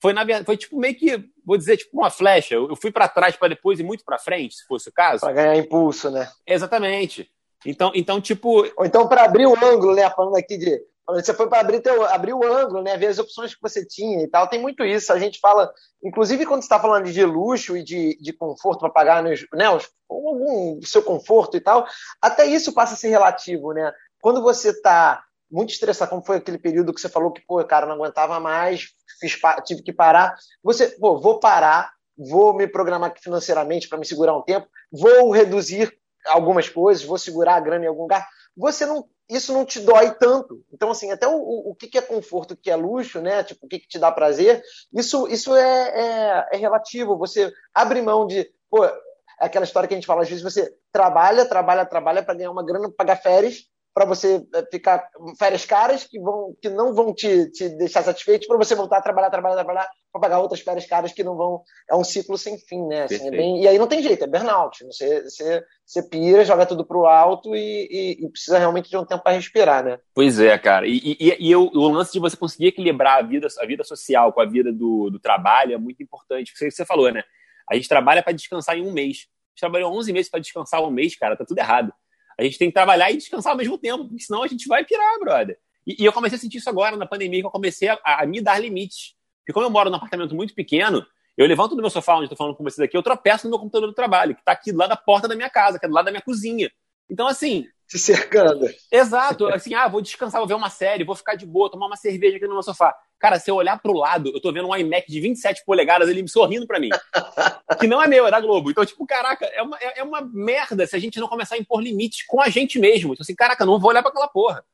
foi, na, foi tipo meio que, vou dizer, tipo uma flecha. Eu, eu fui para trás para depois e muito para frente, se fosse o caso. Para ganhar impulso, né? Exatamente. Então, então tipo. Ou então para abrir o ângulo, né? Falando aqui de. Você foi para abrir, abrir o ângulo, né? Ver as opções que você tinha e tal. Tem muito isso. A gente fala, inclusive quando está falando de luxo e de, de conforto para pagar nos, né, os, algum seu conforto e tal, até isso passa a ser relativo, né? Quando você está muito estressado, como foi aquele período que você falou que, pô, cara, não aguentava mais, fiz, tive que parar. Você, pô, vou parar, vou me programar financeiramente para me segurar um tempo, vou reduzir algumas coisas, vou segurar a grana em algum lugar, você não, isso não te dói tanto. Então, assim, até o, o, o que é conforto, o que é luxo, né? Tipo, o que, que te dá prazer, isso, isso é, é, é relativo. Você abre mão de, pô, é aquela história que a gente fala, às vezes você trabalha, trabalha, trabalha para ganhar uma grana, pagar férias, para você eh, ficar férias caras que, vão, que não vão te, te deixar satisfeito, para você voltar a trabalhar, trabalhar, trabalhar, para pagar outras férias caras que não vão. É um ciclo sem fim, né? Assim, é bem, e aí não tem jeito, é burnout. Você, você, você pira, joga tudo pro alto e, e, e precisa realmente de um tempo para respirar, né? Pois é, cara. E, e, e o, o, lance de você conseguir equilibrar a vida, a vida social com a vida do, do trabalho é muito importante. Você, você falou, né? A gente trabalha para descansar em um mês. A gente trabalhou 11 meses para descansar um mês, cara, tá tudo errado. A gente tem que trabalhar e descansar ao mesmo tempo, porque senão a gente vai pirar, brother. E, e eu comecei a sentir isso agora na pandemia, que eu comecei a, a, me dar limites. Porque como eu moro num apartamento muito pequeno, eu levanto do meu sofá onde estou falando com vocês aqui, eu tropeço no meu computador do trabalho, que está aqui do lado da porta da minha casa, que é do lado da minha cozinha. Então, assim. se cercando. Exato. Assim, ah, vou descansar, vou ver uma série, vou ficar de boa, tomar uma cerveja aqui no meu sofá. Cara, se eu olhar pro lado, eu tô vendo um iMac de 27 polegadas, ele me sorrindo pra mim. que não é meu, é da Globo. Então, tipo, caraca, é uma, é, é uma merda se a gente não começar a impor limites com a gente mesmo. Então, assim, caraca, não vou olhar pra aquela porra.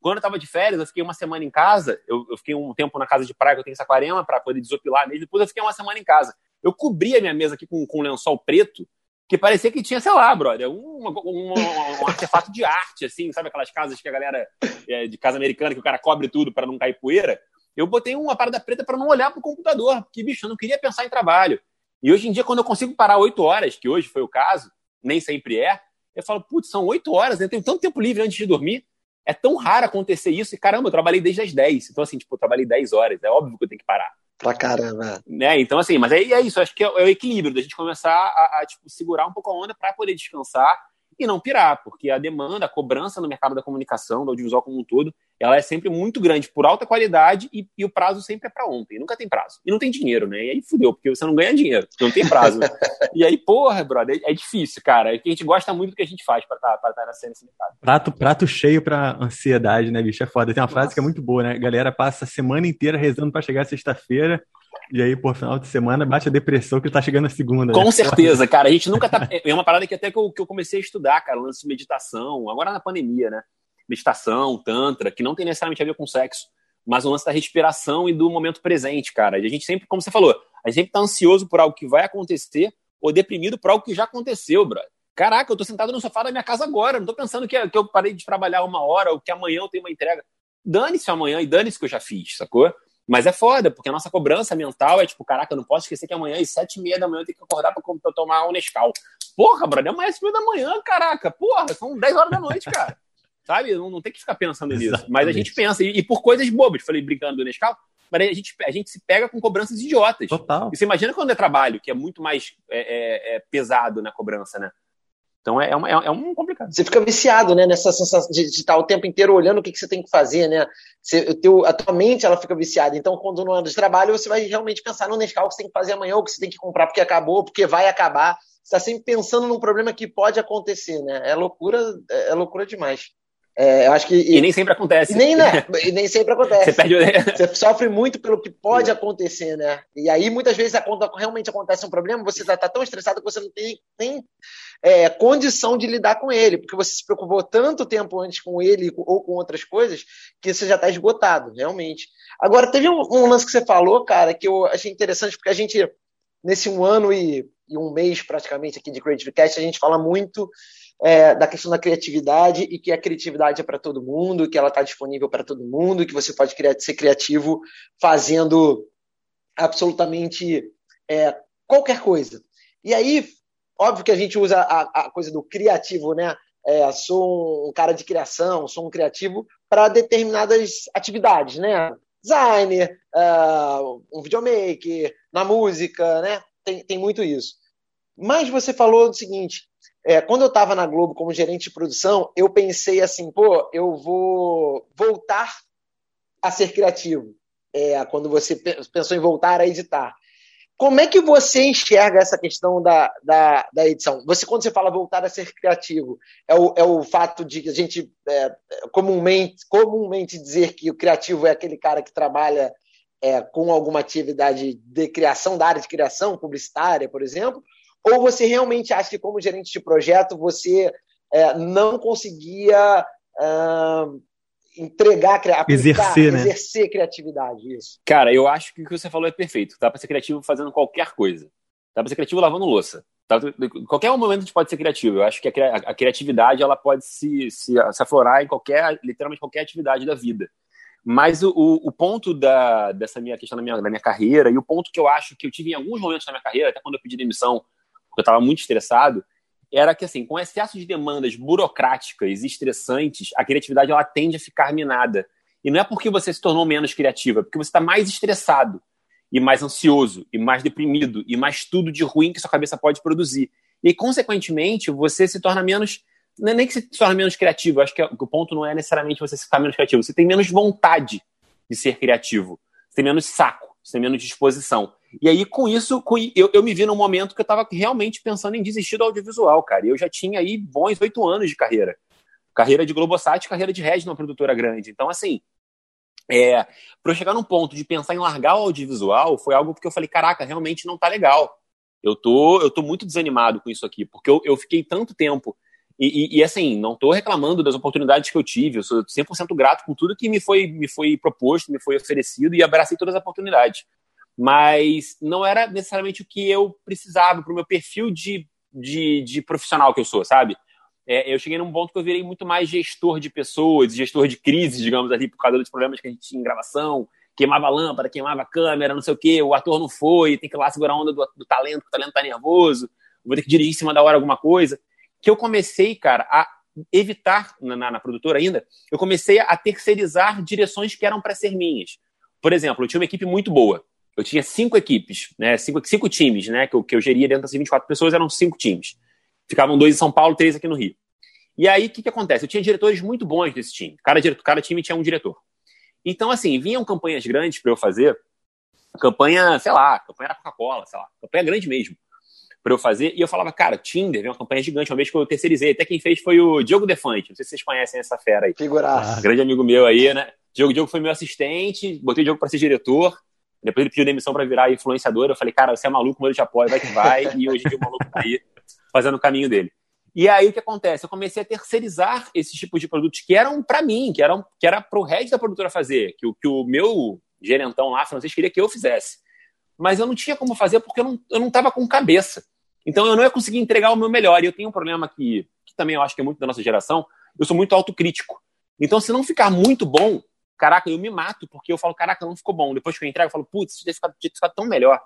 Quando eu tava de férias, eu fiquei uma semana em casa, eu, eu fiquei um tempo na casa de praia, que eu tenho Saquarema, para poder desopilar mesmo. Depois eu fiquei uma semana em casa. Eu cobri a minha mesa aqui com, com um lençol preto, que parecia que tinha, sei lá, brother, um, um, um, artefato de arte, assim, sabe aquelas casas que a galera é, de casa americana, que o cara cobre tudo para não cair poeira. Eu botei uma parada preta para não olhar pro computador, porque, bicho, eu não queria pensar em trabalho. E hoje em dia, quando eu consigo parar oito horas, que hoje foi o caso, nem sempre é, eu falo, putz, são oito horas, né? eu tenho tanto tempo livre antes de dormir. É tão raro acontecer isso, e caramba, eu trabalhei desde as 10. Então, assim, tipo, eu trabalhei 10 horas, é óbvio que eu tenho que parar. Pra caramba. Né? Então, assim, mas aí é isso, acho que é, é o equilíbrio da gente começar a, a tipo, segurar um pouco a onda para poder descansar e não pirar, porque a demanda, a cobrança no mercado da comunicação, do audiovisual como um todo, ela é sempre muito grande por alta qualidade e, e o prazo sempre é para ontem, nunca tem prazo. E não tem dinheiro, né? E aí fudeu, porque você não ganha dinheiro, não tem prazo. e aí, porra, brother, é, é, difícil, cara. É a gente gosta muito do que a gente faz para estar tá, tá na cena nesse mercado. Prato, prato cheio para ansiedade, né, bicho? É foda. Tem uma frase Nossa. que é muito boa, né? A galera passa a semana inteira rezando para chegar sexta-feira e aí, por final de semana, bate a depressão que tá chegando a segunda. Com né? certeza, cara. A gente nunca tá. É uma parada que até que eu, que eu comecei a estudar, cara, lance de meditação, agora na pandemia, né? Meditação, Tantra, que não tem necessariamente a ver com sexo, mas o lance da respiração e do momento presente, cara. E a gente sempre, como você falou, a gente sempre tá ansioso por algo que vai acontecer ou deprimido por algo que já aconteceu, brother. Caraca, eu tô sentado no sofá da minha casa agora, não tô pensando que, que eu parei de trabalhar uma hora ou que amanhã eu tenho uma entrega. Dane-se amanhã e dane-se que eu já fiz, sacou? Mas é foda, porque a nossa cobrança mental é tipo, caraca, eu não posso esquecer que amanhã às sete e meia da manhã eu tenho que acordar pra, pra tomar um Nescau. Porra, brother, amanhã às sete e meia da manhã, caraca. Porra, são dez horas da noite, cara. Sabe? Não, não tem que ficar pensando nisso. Exatamente. Mas a gente pensa, e, e, por coisas bobas, falei brincando do Nescau, mas a gente, a gente se pega com cobranças idiotas. Total. E você imagina quando é trabalho, que é muito mais é, é, é pesado na cobrança, né? Então é, é, uma, é, é um complicado. Você fica viciado, né? Nessa sensação de, de estar o tempo inteiro olhando o que, que você tem que fazer, né? Você, teu, a tua mente ela fica viciada. Então, quando não é de trabalho, você vai realmente pensar no Nescau que você tem que fazer amanhã, ou que você tem que comprar porque acabou, porque vai acabar. Você está sempre pensando num problema que pode acontecer, né? É loucura, é loucura demais. É, eu acho que, e, e, nem sempre acontece. Nem, né? e nem sempre acontece. Você, perde... você sofre muito pelo que pode acontecer, né? E aí, muitas vezes, quando realmente acontece um problema, você já está tão estressado que você não tem nem é, condição de lidar com ele, porque você se preocupou tanto tempo antes com ele ou com outras coisas que você já está esgotado, realmente. Agora, teve um, um, lance que você falou, cara, que eu achei interessante, porque a gente, nesse um ano e, e um mês praticamente aqui de Creative Cast, a gente fala muito é, da questão da criatividade e que a criatividade é para todo mundo, que ela está disponível para todo mundo, que você pode criar, ser criativo fazendo absolutamente é, qualquer coisa. E aí, óbvio que a gente usa a, a coisa do criativo, né? É, sou um cara de criação, sou um criativo para determinadas atividades, né? Designer, uh, um videomaker, na música, né? Tem, tem muito isso. Mas você falou o seguinte: é, quando eu estava na Globo como gerente de produção, eu pensei assim, pô, eu vou voltar a ser criativo. É, quando você pensou em voltar a editar. Como é que você enxerga essa questão da, da, da edição? Você, quando você fala voltar a ser criativo, é o, é o fato de a gente é, comumente, comumente dizer que o criativo é aquele cara que trabalha é, com alguma atividade de criação, da área de criação, publicitária, por exemplo, ou você realmente acha que, como gerente de projeto, você é, não conseguia uh, entregar, aplicar, exercer, né? exercer criatividade? Isso. Cara, eu acho que o que você falou é perfeito. Dá para ser criativo fazendo qualquer coisa. Dá para ser criativo lavando louça. Tá? Qualquer momento a gente pode ser criativo. Eu acho que a, a criatividade ela pode se, se, se, aflorar em qualquer, literalmente qualquer atividade da vida. Mas o, o ponto da, dessa minha questão da minha, da minha carreira e o ponto que eu acho que eu tive em alguns momentos na minha carreira, até quando eu pedi demissão porque eu estava muito estressado, era que, assim, com excesso de demandas burocráticas e estressantes, a criatividade ela tende a ficar minada. E não é porque você se tornou menos criativa, é porque você está mais estressado, e mais ansioso, e mais deprimido, e mais tudo de ruim que sua cabeça pode produzir. E, consequentemente, você se torna menos. Não é nem que se torna menos criativo, acho que, o ponto não é necessariamente você ficar menos criativo, você tem menos vontade de ser criativo, você tem menos saco, você tem menos disposição. E aí, com isso, com, eu, eu me vi num momento que eu estava realmente pensando em desistir do audiovisual, cara. Eu já tinha aí bons oito anos de carreira. Carreira de Globosat, carreira de Red numa produtora grande. Então, assim, é, para eu chegar num ponto de pensar em largar o audiovisual, foi algo que eu falei, caraca, realmente não tá legal. Eu tô, eu tô muito desanimado com isso aqui, porque eu, eu fiquei tanto tempo. E, e, e assim, não estou reclamando das oportunidades que eu tive, eu sou 100% grato com tudo que me foi, me foi proposto, me foi oferecido e abracei todas as oportunidades. Mas não era necessariamente o que eu precisava para o meu perfil de, de, de profissional que eu sou, sabe? é, eu cheguei num ponto que eu virei muito mais gestor de pessoas, gestor de crises, digamos ali, por causa dos problemas que a gente tinha em gravação, queimava a lâmpada, queimava a câmera, não sei o quê, o ator não foi, tem que ir lá segurar a onda do, do talento, o talento tá nervoso, vou ter que dirigir em cima da hora alguma coisa. Que eu comecei, cara, a evitar, na, na, na produtora ainda, eu comecei a terceirizar direções que eram para ser minhas. Por exemplo, eu tinha uma equipe muito boa. Eu tinha cinco equipes, né, cinco, cinco times, né, que eu, que eu geria dentro das 24 pessoas, eram cinco times. Ficavam dois em São Paulo, três aqui no Rio. E aí, o que, que acontece? Eu tinha diretores muito bons desse time. Cada, diretor, cada time tinha um diretor. Então, assim, vinham campanhas grandes para eu fazer. Campanha, sei lá, campanha da Coca-Cola, sei lá. Campanha grande mesmo para eu fazer. E eu falava, cara, Tinder é uma campanha gigante. Uma vez que eu terceirizei. Até quem fez foi o Diogo Defante. Não sei se vocês conhecem essa fera aí. Figuraça. Grande amigo meu aí, né? Diogo, Diogo foi meu assistente. Botei o Diogo para ser diretor. Depois ele pediu demissão para virar influenciador. Eu falei, cara, você é maluco, mas eu te apoio, vai que vai. E hoje em dia o maluco tá aí fazendo o caminho dele. E aí o que acontece? Eu comecei a terceirizar esses tipos de produtos que eram para mim, que eram que era para o head da produtora fazer, que o que o meu gerentão lá, francês, queria que eu fizesse. Mas eu não tinha como fazer porque eu não eu não estava com cabeça. Então eu não ia conseguir entregar o meu melhor. E eu tenho um problema que, que também eu acho que é muito da nossa geração. Eu sou muito autocrítico. Então se não ficar muito bom, caraca, eu me mato porque eu falo, caraca, não ficou bom. Depois que eu entrego, eu falo, putz, isso ficado, tinha ficado tão melhor.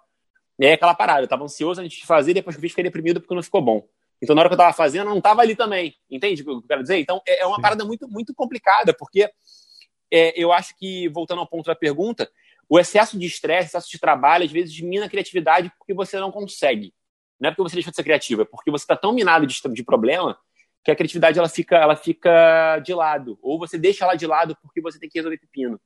E aí aquela parada, eu estava ansioso antes de fazer, depois que eu fiz, fiquei deprimido porque não ficou bom. Então, na hora que eu estava fazendo, eu não estava ali também. Entende o que eu quero dizer? Então, é, é uma parada muito, muito complicada, porque é, eu acho que, voltando ao ponto da pergunta, o excesso de estresse, excesso de trabalho, às vezes mina a criatividade porque você não consegue. Não é porque você deixou de ser criativo, é porque você está tão minado de, de problema que a criatividade ela fica, ela fica de lado. Ou você deixa ela de lado porque você tem que resolver pepino.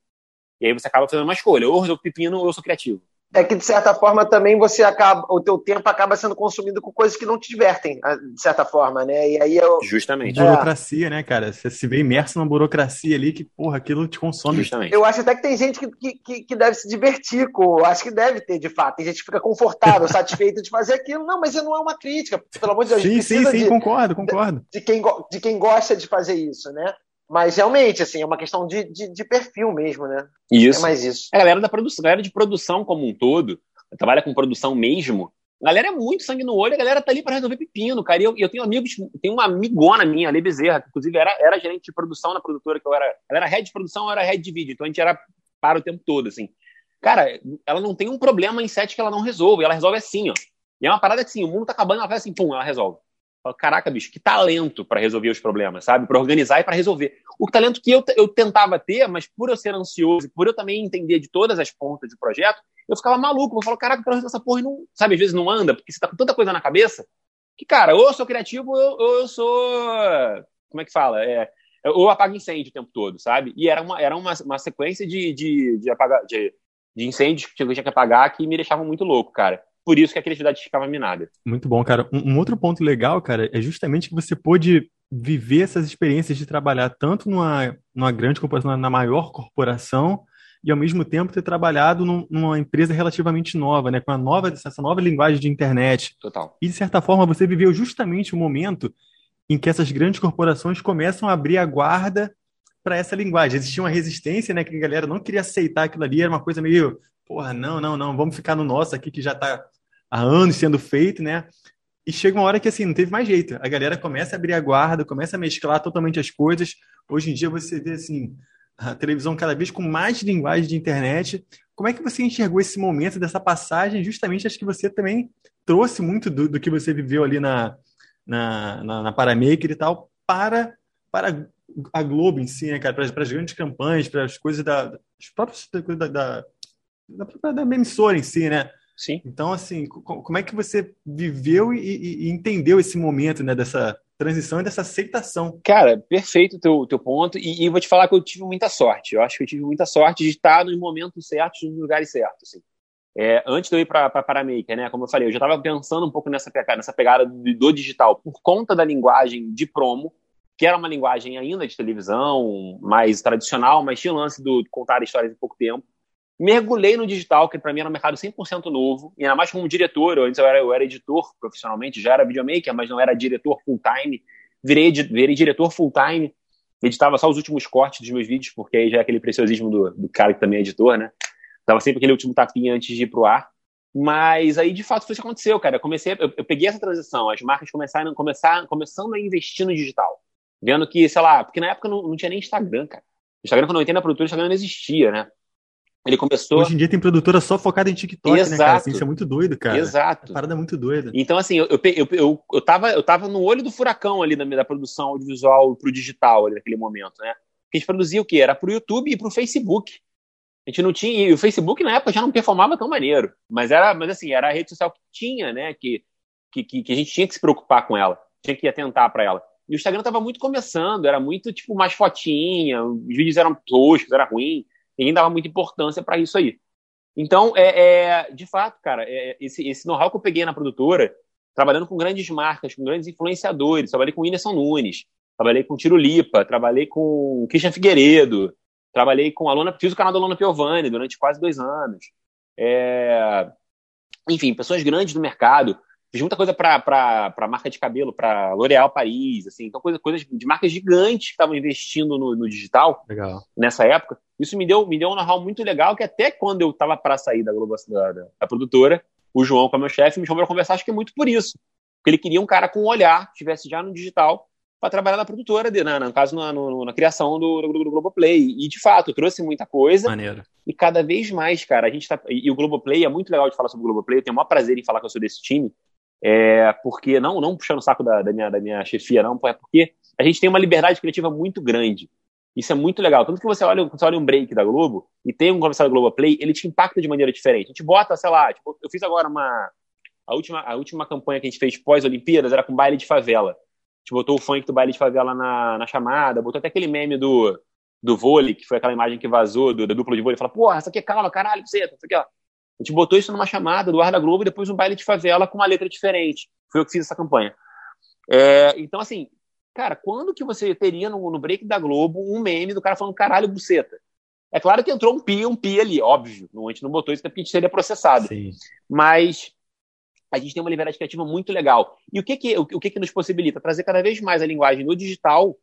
E aí você acaba fazendo uma escolha, ou resolvo pepino ou eu sou criativo é que de certa forma também você acaba, o teu tempo acaba sendo consumido com coisas que não te divertem, ah, de certa forma, né? E aí eu, justamente. É. Burocracia, né, cara? Você se vê imerso numa burocracia ali que, porra, aquilo te consome. Justamente. Eu acho até que tem gente que, que, que deve se divertir com, acho que deve ter, de fato. Tem gente que fica confortável, satisfeito de fazer aquilo. Não, mas não é uma crítica, pelo amor de Deus. Sim, sim, sim, de, concordo, concordo. De, de, quem, de quem gosta de fazer isso, né? Mas realmente, assim, é uma questão de, de, de perfil mesmo, né? Isso. É mais isso. A galera da produção, a galera de produção como um todo, trabalha com produção mesmo, a galera é muito sangue no olho, a galera tá ali para resolver pepino, cara. E eu, eu tenho amigos, tem uma amigona minha, Ale Bezerra, que inclusive era, era gerente de produção na produtora que eu era. Ela era head de produção, eu era head de vídeo, então a gente era para o tempo todo, assim. Cara, ela não tem um problema em set que ela não resolve, ela resolve assim, ó. E é uma parada que assim, o mundo tá acabando, ela faz assim, pum, ela resolve. Caraca, bicho, que talento para resolver os problemas, sabe? Para organizar e para resolver. O talento que eu, eu tentava ter, mas por eu ser ansioso, por eu também entender de todas as pontas do projeto, eu ficava maluco. Eu falo, caraca, eu essa porra não. Sabe, às vezes não anda, porque você tá com tanta coisa na cabeça, que, cara, ou eu sou criativo ou eu sou. Como é que fala? É, ou apago incêndio o tempo todo, sabe? E era uma, era uma, uma sequência de, de, de, apagar, de, de incêndios que eu tinha que apagar que me deixavam muito louco, cara por isso que a criatividade ficava minada. Muito bom, cara. Um, um, outro ponto legal, cara, é justamente que você pôde viver essas experiências de trabalhar tanto numa, numa grande corporação, na maior corporação, e ao mesmo tempo ter trabalhado num, numa empresa relativamente nova, né, com a nova, essa nova linguagem de internet. Total. E de certa forma você viveu justamente o momento em que essas grandes corporações começam a abrir a guarda para essa linguagem. Existia uma resistência, né, que a galera não queria aceitar aquilo ali, era uma coisa meio, porra, não, não, não, vamos ficar no nosso aqui que já está há anos sendo feito, né? E chega uma hora que assim, não teve mais jeito. A galera começa a abrir a guarda, começa a mesclar totalmente as coisas. Hoje em dia você vê assim, a televisão cada vez com mais linguagem de internet. Como é que você enxergou esse momento dessa passagem? Justamente acho que você também trouxe muito do, do que você viveu ali na, na, na, na Paramaker e tal para, para a Globo em si, né, cara? Para, para as grandes campanhas, para as coisas da, as próprias da, da, da, da, emissora em si, né? Sim. Então, assim, como é que você viveu e, e, entendeu esse momento, né, dessa transição e dessa aceitação? Cara, perfeito o teu, teu ponto. E, e, vou te falar que eu tive muita sorte. Eu acho que eu tive muita sorte de estar nos momentos certos, nos lugares certos. Assim. É, antes de eu ir para a Paramaker, né, como eu falei, eu já estava pensando um pouco nessa pegada, nessa pegada do, do digital por conta da linguagem de promo. que era uma linguagem ainda de televisão, mais tradicional, mas tinha o lance do contar histórias em pouco tempo. Mergulhei no digital, que para mim era um mercado 100% novo, e ainda mais como diretor. Antes eu era, eu era editor profissionalmente, já era videomaker, mas não era diretor full-time. Virei, virei diretor full-time, editava só os últimos cortes dos meus vídeos, porque aí já é aquele preciosismo do, do cara que também é editor, né? Dava sempre aquele último tapinha antes de ir pro ar. Mas aí, de fato, foi isso que aconteceu, cara. Eu comecei, eu, eu peguei essa transição, as marcas começaram, começaram, começando a investir no digital. Vendo que, sei lá, porque na época não, não tinha nem Instagram, cara. Instagram, quando eu entrei na produtora, Instagram não existia, né? Ele começou. Hoje em dia tem produtora só focada em TikTok, Exato. né, cara? Assim, isso é muito doido, cara. Exato. A parada é muito doida. Então, assim, eu, eu, eu, eu, tava, eu tava no olho do furacão ali da, da produção audiovisual pro digital ali naquele momento, né? Porque a gente produzia o quê? Era pro YouTube e pro Facebook. A gente não tinha. E o Facebook na época já não performava tão maneiro. Mas era, mas assim, era a rede social que tinha, né? Que, que, que a gente tinha que se preocupar com ela. Tinha que atentar para ela. E o Instagram tava muito começando, era muito, tipo, mais fotinha, os vídeos eram toscos, era ruim. Ninguém dava muita importância para isso aí. Então, é, é, de fato, cara, é, esse, esse know-how que eu peguei na produtora, trabalhando com grandes marcas, com grandes influenciadores, trabalhei com o Whindersson Nunes, trabalhei com o Tiro Lipa, trabalhei com o Christian Figueiredo, trabalhei com a Lona, fiz o canal da Lona Piovani durante quase dois anos. É, enfim, pessoas grandes do mercado. Fiz muita coisa para marca de cabelo, para L'Oréal Paris, assim, então coisa, coisas de marcas gigantes que estavam investindo no, no digital legal. nessa época. Isso me deu, me deu um know-how muito legal, que até quando eu estava para sair da, Globo, da, da, produtora, o João, que é meu chefe, me chamou para conversar, acho que é muito por isso. Porque ele queria um cara com um olhar, que estivesse já no digital, para trabalhar na produtora, de, na, no caso, na, no, na criação do, do, do Globoplay. E, de fato, trouxe muita coisa. Maneiro. E cada vez mais, cara, a gente tá. E, e o Globoplay é muito legal de falar sobre o Globoplay. Eu tenho o maior prazer em falar que eu sou desse time. É porque, não, não puxando o saco da, da, minha, da minha chefia, não, é porque a gente tem uma liberdade criativa muito grande. Isso é muito legal. Tanto que você olha, você olha um break da Globo e tem um comercial da Globoplay, ele te impacta de maneira diferente. A gente bota, sei lá, tipo, eu fiz agora uma. A última, a última campanha que a gente fez pós-Olimpíadas era com baile de favela. A gente botou o funk do baile de favela na, na chamada, botou até aquele meme do, do vôlei, que foi aquela imagem que vazou do, da dupla de vôlei, fala, porra, essa aqui é calma, caralho, você, isso aqui, ó. A gente botou isso numa chamada do ar da Globo e depois um baile de favela com uma letra diferente. Foi eu que fiz essa campanha. É, então, assim, Cara, quando que você teria no, no break da Globo um meme do cara falando caralho, buceta? É claro que entrou um pi, um pi ali, óbvio. A gente não botou isso porque a gente seria processado. Sim. Mas a gente tem uma liberdade criativa muito legal. E o que que, o, o que que nos possibilita? Trazer cada vez mais a linguagem no digital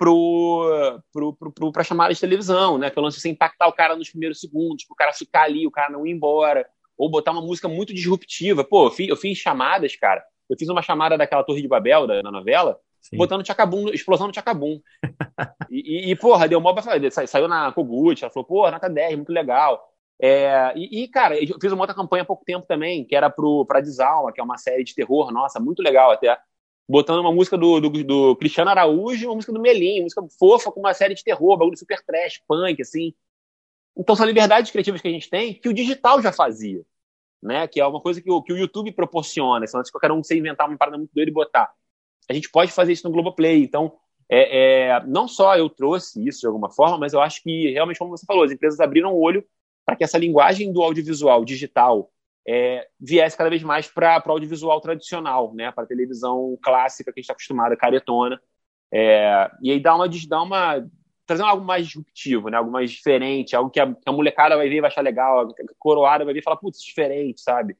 pro, pro, pro, pro, pra chamada de televisão, né? Que é o lance de você impactar o cara nos primeiros segundos, pro cara ficar ali, o cara não ir embora. Ou botar uma música muito disruptiva. Pô, eu fiz, eu fiz chamadas, cara. Eu fiz uma chamada daquela Torre de Babel, da, da novela, Sim. botando tchacabum, explosão no tchacabum. e, e, porra, deu mó sa, saiu na Kogut, ela falou, porra, nota 10, muito legal. É, e, e, cara, eu fiz uma outra campanha há pouco tempo também, que era pro, pra Desalma, que é uma série de terror, nossa, muito legal até. Botando uma música do, do, do Cristiano Araújo e uma música do Melim, música fofa com uma série de terror, bagulho super trash, punk, assim. Então são liberdades criativas que a gente tem que o digital já fazia, né? Que é uma coisa que o, que o YouTube proporciona, se antes qualquer um você inventar uma parada muito doida e botar a gente pode fazer isso no Globoplay. Então, é, é, não só eu trouxe isso de alguma forma, mas eu acho que realmente, como você falou, as empresas abriram o olho para que essa linguagem do audiovisual digital é, viesse cada vez mais para o audiovisual tradicional, né? para a televisão clássica que a gente está acostumado, caretona. É, e aí dá uma, dá uma trazendo algo mais disruptivo, né? algo mais diferente, algo que a, que a molecada vai ver e vai achar legal, a coroada vai ver e falar, putz, diferente, sabe?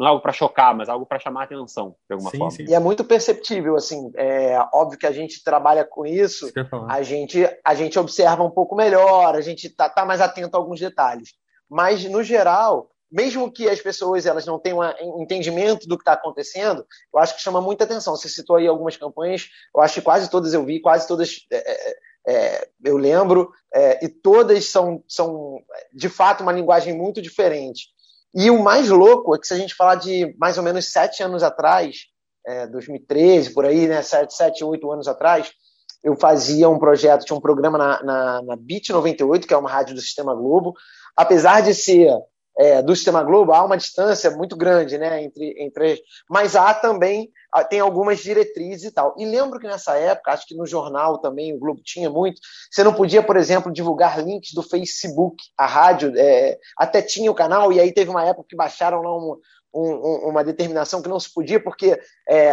não é algo para chocar, mas algo para chamar a atenção, de alguma sim, forma. Sim. E é muito perceptível, assim, é óbvio que a gente trabalha com isso, isso a gente, a gente observa um pouco melhor, a gente tá, tá mais atento a alguns detalhes. Mas, no geral, mesmo que as pessoas elas não tenham um entendimento do que está acontecendo, eu acho que chama muita atenção. Você citou aí algumas campanhas, eu acho que quase todas eu vi, quase todas é, é, é eu lembro, é, e todas são, são, de fato, uma linguagem muito diferente. E o mais louco é que se a gente falar de mais ou menos sete anos atrás, é, 2013, por aí, né, sete, sete, oito anos atrás, eu fazia um projeto, tinha um programa na, na, na Bit 98, que é uma rádio do Sistema Globo. Apesar de ser é, do Sistema Globo, há uma distância muito grande né, entre, entre. Mas há também, tem algumas diretrizes e tal. E lembro que nessa época, acho que no jornal também, o Globo tinha muito, você não podia, por exemplo, divulgar links do Facebook. A rádio é, até tinha o canal, e aí teve uma época que baixaram lá um, um, uma determinação que não se podia, porque é,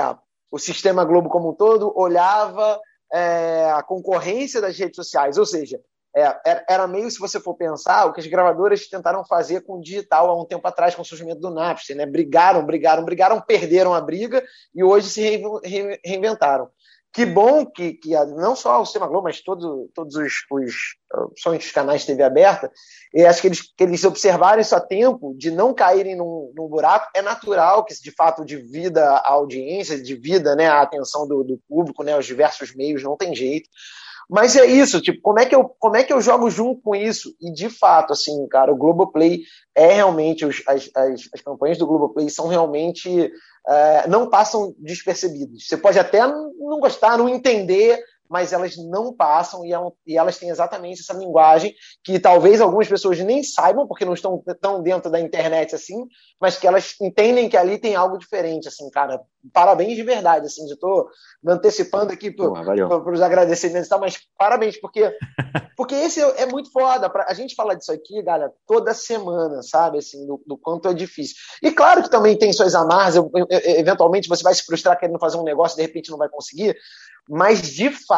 o Sistema Globo como um todo olhava é, a concorrência das redes sociais. Ou seja, é, era meio, se você for pensar, o que as gravadoras tentaram fazer com o digital há um tempo atrás, com o surgimento do Napster. Né? Brigaram, brigaram, brigaram, perderam a briga e hoje se reinventaram. Que bom que, que não só o Sistema Globo, mas todo, todos os, os, os canais de TV aberta, acho que eles, que eles observaram isso a tempo de não caírem num, num buraco. É natural que, de fato, divida a audiência, divida né, a atenção do, do público, né, os diversos meios, não tem jeito. Mas é isso, tipo, como é que eu, como é que eu jogo junto com isso? E de fato, assim, cara, o Globoplay é realmente, os, as, as, as campanhas do Globoplay são realmente, é, não passam despercebidas. Você pode até não gostar, não entender mas elas não passam e, é e, elas têm exatamente essa linguagem que talvez algumas pessoas nem saibam, porque não estão tão dentro da internet assim, mas que elas entendem que ali tem algo diferente, assim, cara. Parabéns de verdade, assim, estou me antecipando aqui para os agradecimentos e tal, mas parabéns, porque, porque esse é, é muito foda. Pra, a gente fala disso aqui, galera, toda semana, sabe, assim, do, do quanto é difícil. E claro que também tem suas amarras, eu, eu, eventualmente você vai se frustrar querendo fazer um negócio, de repente não vai conseguir, mas, de fato,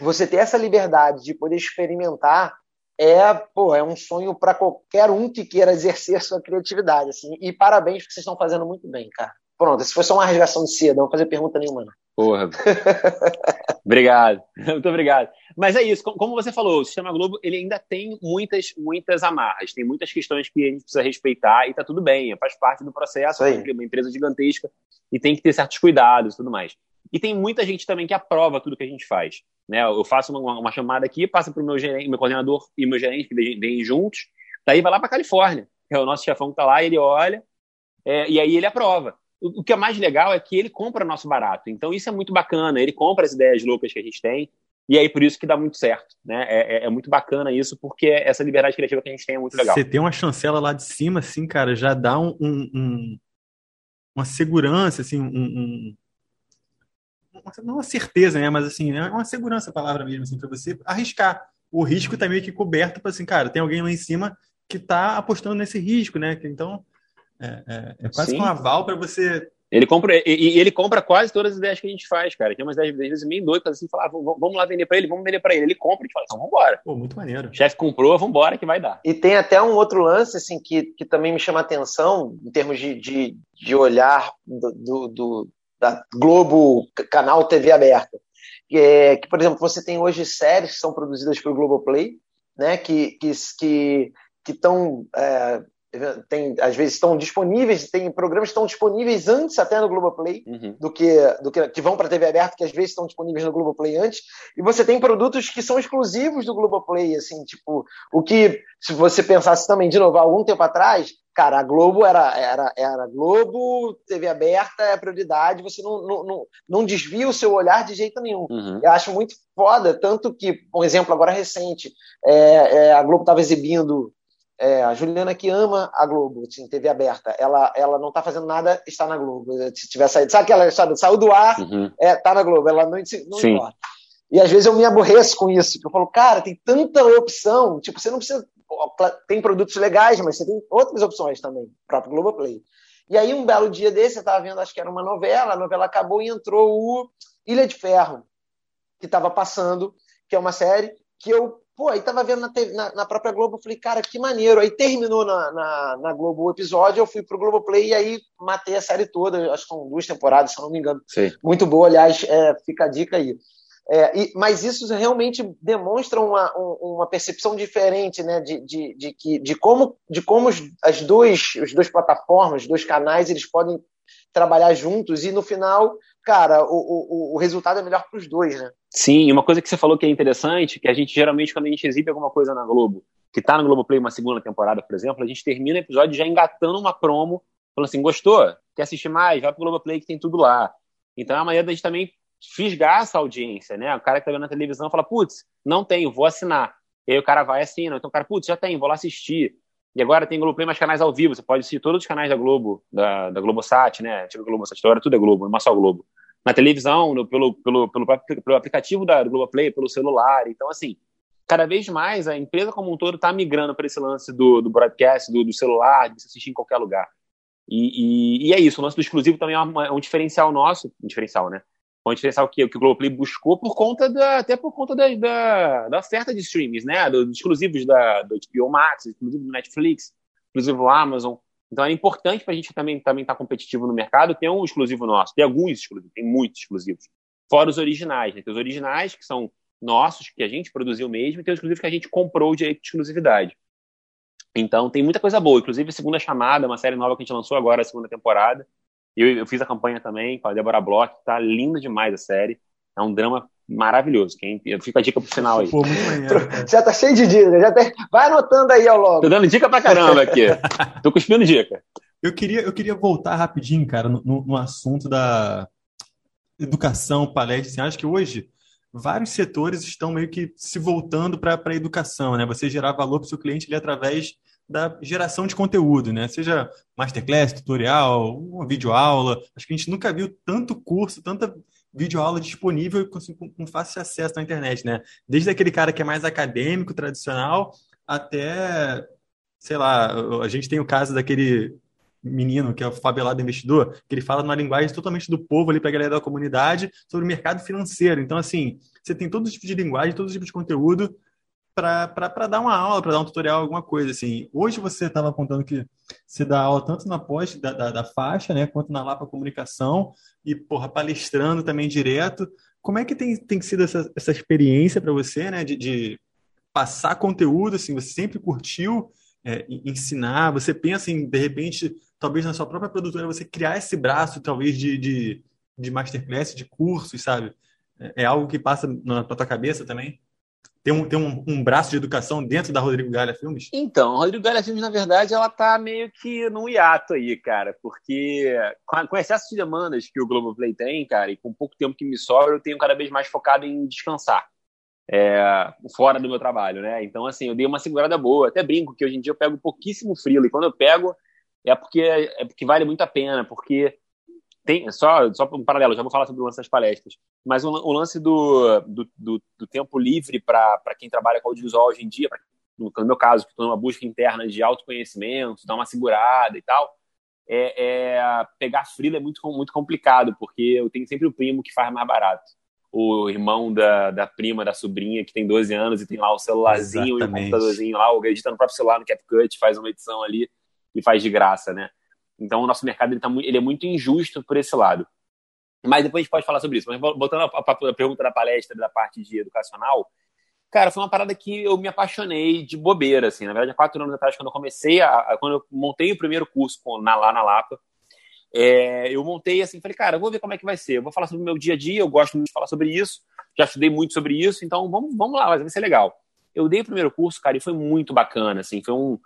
você ter essa liberdade de poder experimentar é, pô, é um sonho para qualquer um que queira exercer sua criatividade. Assim. E parabéns, porque vocês estão fazendo muito bem, cara. Pronto, se foi só uma rasgação de seda, não vou fazer pergunta nenhuma. Não. Porra. obrigado. Muito obrigado. Mas é isso, como você falou, o Sistema Globo ele ainda tem muitas, muitas amarras, tem muitas questões que a gente precisa respeitar e tá tudo bem, faz parte do processo, é uma empresa gigantesca e tem que ter certos cuidados e tudo mais. E tem muita gente também que aprova tudo que a gente faz. Né? Eu faço uma, uma chamada aqui, passa para o meu, gerente, meu coordenador e meu gerente, que vêm juntos, daí vai lá para Califórnia. É o nosso chefão que está lá, ele olha, é, e aí ele aprova. O, o, que é mais legal é que ele compra nosso barato. Então isso é muito bacana. Ele compra as ideias loucas que a gente tem, e aí por isso que dá muito certo. Né? É, é, é muito bacana isso, porque essa liberdade criativa que a gente tem é muito legal. Você tem uma chancela lá de cima, assim, cara, já dá um, um, um uma segurança, assim, um, não uma certeza, né? Mas assim, é uma segurança a palavra mesmo, assim, para você arriscar. O risco tá meio que coberto para assim, cara, tem alguém lá em cima que tá apostando nesse risco, né? Então é, é, é quase Sim. um aval para você. Ele compra, e, e, ele compra quase todas as ideias que a gente faz, cara. Tem umas ideias, às vezes meio doidas, assim, falar, ah, vamos lá vender para ele, vamos vender para ele. Ele compra e fala, então vamos embora. Pô, muito maneiro. O chefe comprou, vamos embora que vai dar. E tem até um outro lance, assim, que, que também me chama atenção, em termos de, de, de olhar do, do, do da Globo, canal TV aberta. Que, é, que, por exemplo, você tem hoje séries que são produzidas pelo Globoplay, né, que que que estão é, tem às vezes estão disponíveis, tem programas que estão disponíveis antes até no Globoplay uhum. do que do que que vão para a TV aberta, que às vezes estão disponíveis no Globoplay antes, e você tem produtos que são exclusivos do Globoplay, assim, tipo, o que se você pensasse também de novo, algum tempo atrás, cara, a Globo era era era Globo, TV aberta é prioridade, você não, não, não, não desvia o seu olhar de jeito nenhum. Uhum. Eu acho muito foda, tanto que, um exemplo agora recente, é, é a Globo estava exibindo é, a Juliana que ama a Globo, assim, TV aberta, ela, ela não está fazendo nada, está na Globo. Se tiver saído, sabe aquela história, saiu do ar, uhum. é, tá na Globo, ela não, não importa. E às vezes eu me aborreço com isso, eu falo, cara, tem tanta opção, tipo, você não precisa. Tem produtos legais, mas você tem outras opções também, próprio Globoplay. E aí, um belo dia desse, eu estava vendo, acho que era uma novela, a novela acabou e entrou o Ilha de Ferro, que estava passando, que é uma série que eu Pô, aí tava vendo na, TV, na, na, própria Globo, falei, cara, que maneiro. Aí terminou na, na, na, Globo o episódio, eu fui pro Globoplay e aí matei a série toda. Acho que são duas temporadas, se eu não me engano. Sim. Muito boa, aliás, é, fica a dica aí. É, e, mas isso realmente demonstra uma, uma percepção diferente né, de, de, de, que, de como, de como os, as duas, as duas plataformas, os dois canais, eles podem trabalhar juntos e no final cara, o, o, o resultado é melhor para os dois, né? Sim, uma coisa que você falou que é interessante, que a gente geralmente, quando a gente exibe alguma coisa na Globo, que tá no Globoplay uma segunda temporada, por exemplo, a gente termina o episódio já engatando uma promo, falando assim, gostou? Quer assistir mais? Vai pro Globoplay que tem tudo lá. Então é uma maneira da gente também fisgar essa audiência, né? O cara que tá vendo na televisão fala, putz, não tenho, vou assinar. E aí o cara vai e assina. Então o cara, putz, já tem, vou lá assistir. E agora tem Globoplay mais canais ao vivo. Você pode assistir todos os canais da Globo, da, da Globosat, né? Tipo Globosat, agora tudo é Globo, não é só Globo. Na televisão, no, pelo, pelo, pelo, pelo aplicativo da Globoplay, pelo celular. Então, assim, cada vez mais a empresa como um todo está migrando para esse lance do, do broadcast, do, do, celular, de se assistir em qualquer lugar. E, e, e, é isso, o lance do exclusivo também é, uma, é um diferencial nosso, um diferencial, né? Um diferencial que, que o Globoplay buscou por conta da, até por conta da, da, da oferta de streams, né? Dos, exclusivos da, do HBO Max, exclusivos do Netflix, exclusivo do Amazon. Então é importante para a gente também também estar tá competitivo no mercado ter um exclusivo nosso. Tem alguns exclusivos, tem muitos exclusivos. Fora os originais, né? Tem os originais que são nossos, que a gente produziu mesmo, e tem os exclusivos que a gente comprou o direito de exclusividade. Então tem muita coisa boa. Inclusive, a Segunda Chamada, uma série nova que a gente lançou agora, a segunda temporada. Eu, eu fiz a campanha também com a Débora Bloch, tá linda demais a série. É um drama maravilhoso. Quem, fica a dica pro final aí. Pô, já tá cheio de dicas. Já tem... Vai anotando aí ao longo. Tô dando dica pra caramba aqui. Tô cuspindo dica. Eu queria, eu queria voltar rapidinho, cara, no, no assunto da educação, palestra. Assim, acho que hoje vários setores estão meio que se voltando para a educação, né? Você gerar valor para o seu cliente ali através da geração de conteúdo, né? Seja masterclass, tutorial, uma videoaula. Acho que a gente nunca viu tanto curso, tanta videoaula disponível com, com fácil acesso na internet, né? Desde aquele cara que é mais acadêmico, tradicional, até, sei lá, a gente tem o caso daquele menino que é o Fabelado Investidor, que ele fala numa linguagem totalmente do povo ali para a galera da comunidade sobre o mercado financeiro. Então, assim, você tem todo tipo de linguagem, todo tipo de conteúdo para dar uma aula, para dar um tutorial, alguma coisa assim. Hoje você estava contando que você dá aula tanto na pós da, da, da, faixa, né, quanto na Lapa Comunicação e, porra, palestrando também direto. Como é que tem, tem sido essa, essa experiência para você, né, de, de, passar conteúdo, assim, você sempre curtiu é, ensinar, você pensa em, de repente, talvez na sua própria produtora, você criar esse braço, talvez, de, de, de masterclass, de cursos, sabe? É, é algo que passa na, tua cabeça também? Tem um, tem um, um, braço de educação dentro da Rodrigo Galha Filmes? Então, a Rodrigo Galha Filmes, na verdade, ela tá meio que num hiato aí, cara, porque com, com excesso de demandas que o Globoplay tem, cara, e com pouco tempo que me sobra, eu tenho cada vez mais focado em descansar. É, fora do meu trabalho, né? Então, assim, eu dei uma segurada boa. Até brinco que hoje em dia eu pego pouquíssimo frilo, e quando eu pego é porque, é porque vale muito a pena, porque tem só, só um paralelo, já vou falar sobre o lance das palestras, mas o, o lance do, do, do, do tempo livre para quem trabalha com audiovisual hoje em dia, pra, no, no, meu caso, que estou numa busca interna de autoconhecimento, dar uma segurada e tal, é, é, pegar frila é muito, muito complicado, porque eu tenho sempre o primo que faz mais barato. O irmão da, da prima, da sobrinha, que tem 12 anos e tem lá o celularzinho Exatamente. e o computadorzinho lá, ou edita no próprio celular, no CapCut, faz uma edição ali e faz de graça, né? Então, o nosso mercado ele, tá, ele é muito injusto por esse lado. Mas depois a gente pode falar sobre isso. Mas voltando à pergunta da palestra, da parte de educacional, cara, foi uma parada que eu me apaixonei de bobeira, assim. Na verdade, há quatro anos atrás, quando eu comecei, a, quando eu montei o primeiro curso com, na, lá na Lapa, é, eu montei assim, falei, cara, vou ver como é que vai ser. Eu vou falar sobre o meu dia a dia, eu gosto muito de falar sobre isso, já estudei muito sobre isso, então vamos, vamos lá, vai ser legal. Eu dei o primeiro curso, cara, e foi muito bacana, assim, foi um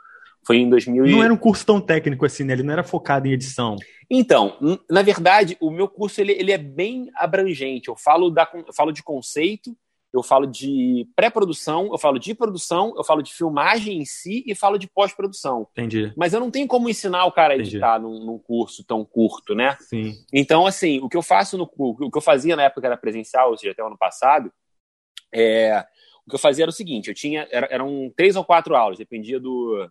foi em 2000 Não era um curso tão técnico assim, né? Ele não era focado em edição. Então, na verdade, o meu curso ele, ele é bem abrangente. Eu falo, da, eu falo de conceito, eu falo de pré-produção, eu falo de produção, eu falo de filmagem em si e falo de pós-produção. Entendi. Mas eu não tenho como ensinar o cara a editar num, num, curso tão curto, né? Sim. Então, assim, o que eu faço no o que eu fazia na época era presencial, ou seja, até o ano passado, é, o que eu fazia era o seguinte: eu tinha era, eram três ou quatro aulas, dependia do,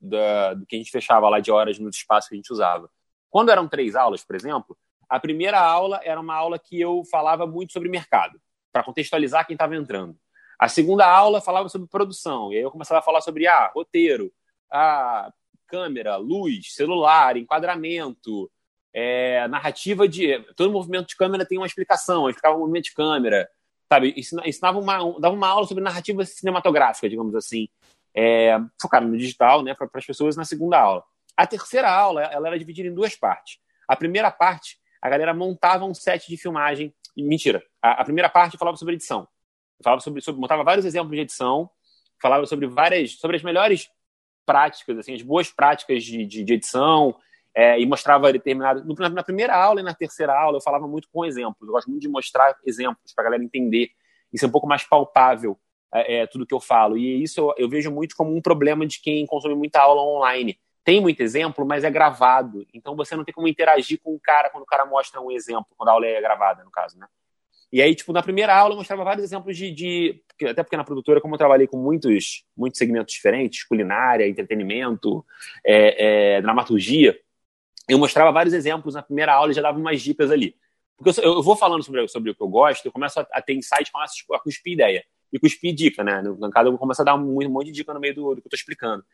da, do que a gente fechava lá de horas no espaço que a gente usava. Quando eram três aulas, por exemplo, a primeira aula era uma aula que eu falava muito sobre mercado, para contextualizar quem estava entrando. A segunda aula falava sobre produção, e aí eu começava a falar sobre ah, roteiro, ah, câmera, luz, celular, enquadramento, é, narrativa de. Todo movimento de câmera tem uma explicação, eu explicava o movimento de câmera, sabe? Ensinava uma, dava uma aula sobre narrativa cinematográfica, digamos assim é, no digital, né, para as pessoas na segunda aula. A terceira aula, ela era dividida em duas partes. A primeira parte, a galera montava um set de filmagem. Mentira. A, a primeira parte falava sobre edição. Falava sobre, sobre, montava vários exemplos de edição, falava sobre várias, sobre as melhores práticas, assim, as boas práticas de, de, de edição, é, e mostrava determinado. Na, na primeira aula e na terceira aula, eu falava muito com exemplos. Eu gosto muito de mostrar exemplos para a galera entender. Isso é um pouco mais palpável é, é, tudo que eu falo. E isso eu, eu, vejo muito como um problema de quem consome muita aula online. Tem muito exemplo, mas é gravado. Então você não tem como interagir com o cara quando o cara mostra um exemplo, quando a aula é gravada, no caso, né? E aí, tipo, na primeira aula eu mostrava vários exemplos de. de até porque na produtora, como eu trabalhei com muitos, muitos segmentos diferentes, culinária, entretenimento, é, é, dramaturgia, eu mostrava vários exemplos na primeira aula e já dava umas dicas ali. Porque eu, eu, vou falando sobre, sobre o que eu gosto, eu começo a, a ter insight, começo a cuspir ideia. E cuspir dica, né? No, caso, eu começo a dar um, um monte de dica no meio do, do que eu estou explicando.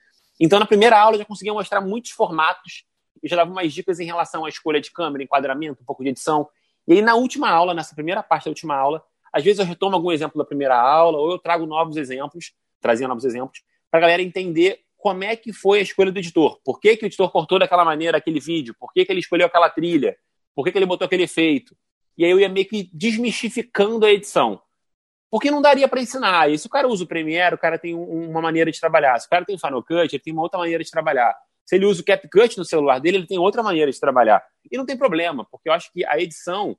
Então, na primeira aula, eu já conseguia mostrar muitos formatos e já dava umas dicas em relação à escolha de câmera, enquadramento, um pouco de edição. E aí, na última aula, nessa primeira parte da última aula, às vezes eu retomo algum exemplo da primeira aula, ou eu trago novos exemplos, trazia novos exemplos, para a galera entender como é que foi a escolha do editor. Por que, que o editor cortou daquela maneira aquele vídeo? Por que, que ele escolheu aquela trilha? Por que, que ele botou aquele efeito? E aí eu ia meio que desmistificando a edição. Porque não daria para ensinar. E se o cara usa o Premiere, o cara tem uma maneira de trabalhar. Se o cara tem o Final Cut, ele tem uma outra maneira de trabalhar. Se ele usa o CapCut no celular dele, ele tem outra maneira de trabalhar. E não tem problema, porque eu acho que a edição,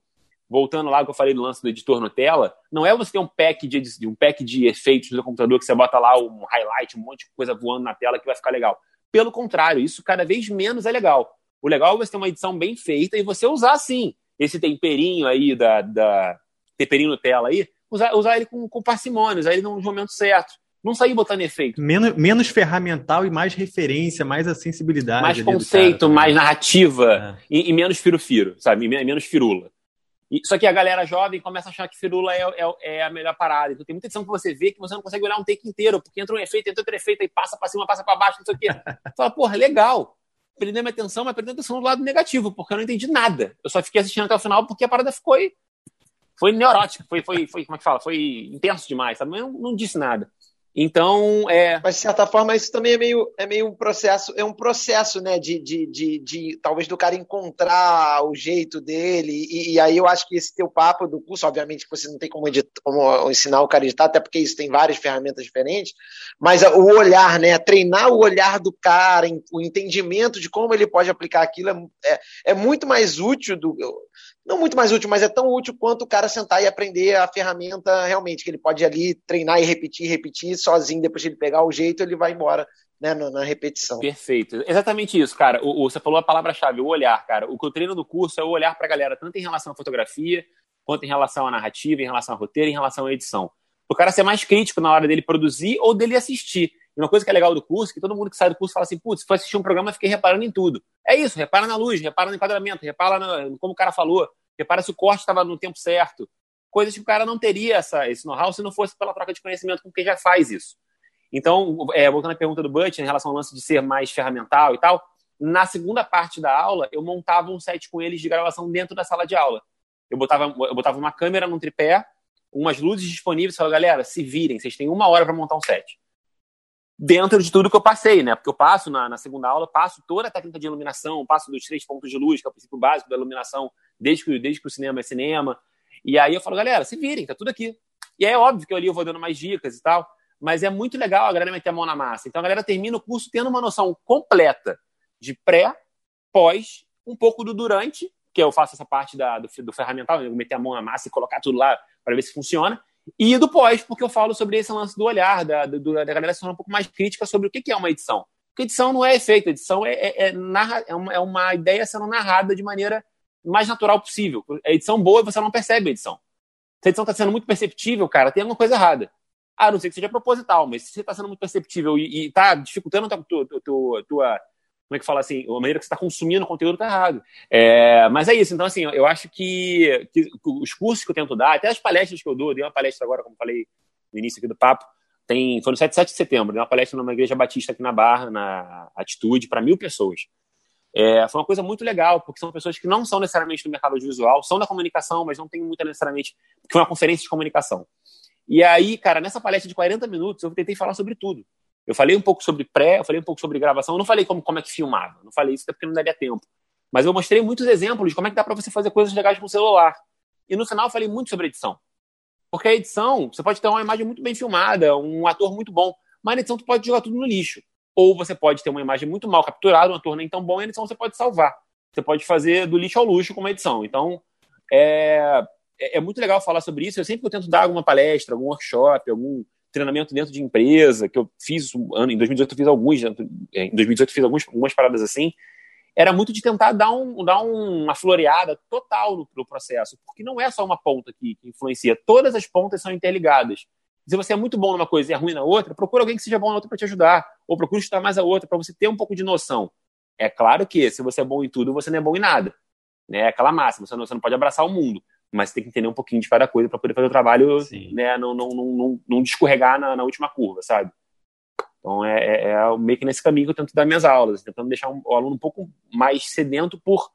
voltando lá que eu falei do lance do editor Nutella, não é você ter um pack de, um pack de efeitos no computador que você bota lá um highlight, um monte de coisa voando na tela que vai ficar legal. Pelo contrário, isso cada vez menos é legal. O legal é você ter uma edição bem feita e você usar, sim, esse temperinho aí da, da temperinho Nutella aí, usar, usar ele com, com parcimônia, usar ele no momento certo. Não sair botando efeito. Menos, menos ferramental e mais referência, mais a sensibilidade. Mais conceito, mais narrativa é. e, e, menos firo-firo, sabe? Menos firula. E, só que a galera jovem começa a achar que firula é, é, é, a melhor parada. Então tem muita edição que você vê que você não consegue olhar um take inteiro, porque entra um efeito, entra outro efeito, aí passa pra cima, passa pra baixo, não sei o quê. Fala, porra, legal. Prendeu minha atenção, mas prendeu atenção do lado negativo, porque eu não entendi nada. Eu só fiquei assistindo até o final porque a parada ficou. Foi neurótica, foi, foi, foi como é que fala? Foi intenso demais, sabe? Não, não disse nada. Então, é. Mas de certa forma, isso também é meio, é meio um processo, é um processo, né? De, de, de, de talvez do cara encontrar o jeito dele. E, e, aí eu acho que esse teu papo do curso, obviamente, que você não tem como, editar, como ensinar o cara a editar, até porque isso tem várias ferramentas diferentes, mas o olhar, né? Treinar o olhar do cara, o entendimento de como ele pode aplicar aquilo é, é, é muito mais útil do não muito mais útil, mas é tão útil quanto o cara sentar e aprender a ferramenta realmente, que ele pode ali treinar e repetir, repetir sozinho, depois de ele pegar o jeito, ele vai embora né, na, repetição. Perfeito. Exatamente isso, cara. O, o você falou a palavra-chave, o olhar, cara. O que eu treino no curso é o olhar para a galera, tanto em relação à fotografia, quanto em relação à narrativa, em relação ao roteiro, em relação à edição. O cara ser mais crítico na hora dele produzir ou dele assistir. E uma coisa que é legal do curso, que todo mundo que sai do curso fala assim, putz, se for assistir um programa, fiquei reparando em tudo. É isso, repara na luz, repara no enquadramento, repara no, como o cara falou, repara se o corte estava no tempo certo. Coisas que o cara não teria essa, esse know-how se não fosse pela troca de conhecimento com quem já faz isso. Então, é, voltando à pergunta do Butch, em relação ao lance de ser mais ferramental e tal, na segunda parte da aula, eu montava um set com eles de gravação dentro da sala de aula. Eu botava, eu botava uma câmera num tripé, umas luzes disponíveis falava, galera, se virem, vocês têm uma hora para montar um set dentro de tudo que eu passei, né? Porque eu passo na, na, segunda aula, passo toda a técnica de iluminação, passo dos três pontos de luz, que é o princípio básico da iluminação, desde que, desde que o cinema é cinema. E aí eu falo, galera, se virem, tá tudo aqui. E é óbvio que ali eu vou dando mais dicas e tal, mas é muito legal a galera meter a mão na massa. Então a galera termina o curso tendo uma noção completa de pré, pós, um pouco do durante, que eu faço essa parte da, do, do ferramental, eu meter a mão na massa e colocar tudo lá para ver se funciona, e do pós, porque eu falo sobre esse lance do olhar, da, do, da galera se um pouco mais crítica sobre o que é uma edição. Porque edição não é efeito, edição é, é, é, narra, é, uma, é uma ideia sendo narrada de maneira mais natural possível. A edição boa você não percebe a edição. Se a edição está sendo muito perceptível, cara, tem alguma coisa errada. Ah, não sei que seja proposital, mas se você está sendo muito perceptível e está dificultando a tua, tua, tua, tua como é que fala assim, a maneira que você está consumindo o conteúdo está errado. É, mas é isso, então assim, eu acho que, que, os cursos que eu tento dar, até as palestras que eu dou, dei uma palestra agora, como falei no início aqui do papo, tem, foi no 7, 7 de setembro, dei uma palestra numa igreja batista aqui na Barra, na Atitude, para mil pessoas. É, foi uma coisa muito legal, porque são pessoas que não são necessariamente do mercado audiovisual, são da comunicação, mas não tem muita necessariamente, porque foi uma conferência de comunicação. E aí, cara, nessa palestra de 40 minutos, eu tentei falar sobre tudo. Eu falei um pouco sobre pré, eu falei um pouco sobre gravação, eu não falei como, como é que filmava, não falei isso até porque não daria tempo. Mas eu mostrei muitos exemplos de como é que dá para você fazer coisas legais com o celular. E no final eu falei muito sobre edição. Porque a edição, você pode ter uma imagem muito bem filmada, um ator muito bom, mas na edição tu pode jogar tudo no lixo. Ou você pode ter uma imagem muito mal capturada, um ator nem tão bom, e a edição você pode salvar. Você pode fazer do lixo ao luxo com uma edição. Então, é, é, é muito legal falar sobre isso. Eu sempre tento dar alguma palestra, algum workshop, algum treinamento dentro de empresa, que eu fiz em 2018 eu fiz alguns, é, em 2018 eu fiz alguns, algumas paradas assim, era muito de tentar dar, um, dar uma floreada total no, no processo, porque não é só uma ponta que, que influencia, todas as pontas são interligadas. Se você é muito bom numa coisa e é ruim na outra, procura alguém que seja bom na outra para te ajudar, ou procura estudar mais a outra para você ter um pouco de noção. É claro que se você é bom em tudo, você não é bom em nada. né? Aquela máxima, você não pode abraçar o mundo, mas tem que entender um pouquinho de cada coisa para poder fazer o trabalho, Sim. né? Não, não, não, não, descorregar na, na última curva, sabe? Então é, é, é, meio que nesse caminho que eu tento dar minhas aulas, tentando deixar o aluno um pouco mais sedento por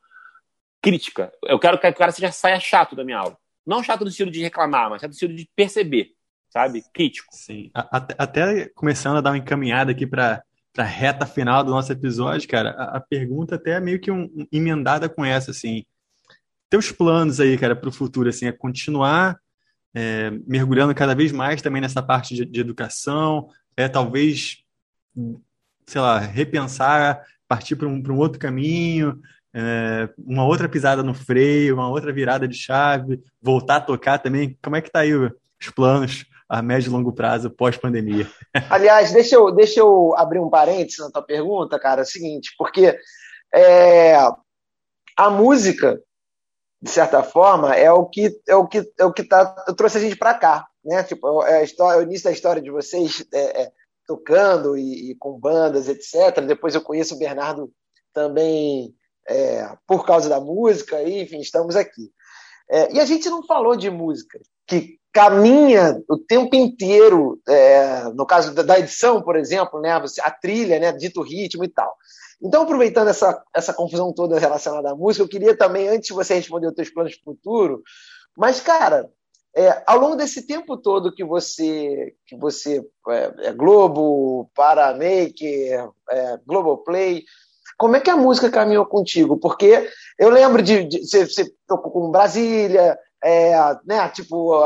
crítica. Eu quero que o cara seja, saia chato da minha aula. Não chato no estilo de reclamar, mas chato no estilo de perceber, sabe? Crítico. Sim. Até, até começando a dar uma encaminhada aqui para a reta final do nosso episódio, cara, a, a pergunta até é meio que um, um, emendada com essa, assim. Teus planos aí, cara, para o futuro, assim, é continuar é, mergulhando cada vez mais também nessa parte de, de educação, é talvez, sei lá, repensar, partir para um, um outro caminho, é, uma outra pisada no freio, uma outra virada de chave, voltar a tocar também. Como é que tá aí os planos a médio e longo prazo pós-pandemia? Aliás, deixa eu, deixa eu abrir um parênteses na tua pergunta, cara. É o seguinte, porque é, a música, de certa forma, é o que é o que é o que tá, trouxe a gente para cá, né? Tipo, é história, o início da história de vocês é, é, tocando e, e, com bandas, etc. Depois eu conheço o Bernardo também é, por causa da música, e, enfim, estamos aqui. É, e a gente não falou de música, que caminha o tempo inteiro, é, no caso da, edição, por exemplo, né, a trilha, né, dito ritmo e tal. Então, aproveitando essa, essa confusão toda relacionada à música, eu queria também, antes de você responder os teus planos para o futuro, mas, cara, é, ao longo desse tempo todo que você que você é, é Globo, Paramaker, é, Globoplay, como é que a música caminhou contigo? Porque eu lembro de, você, tocou com Brasília, é, né? Tipo,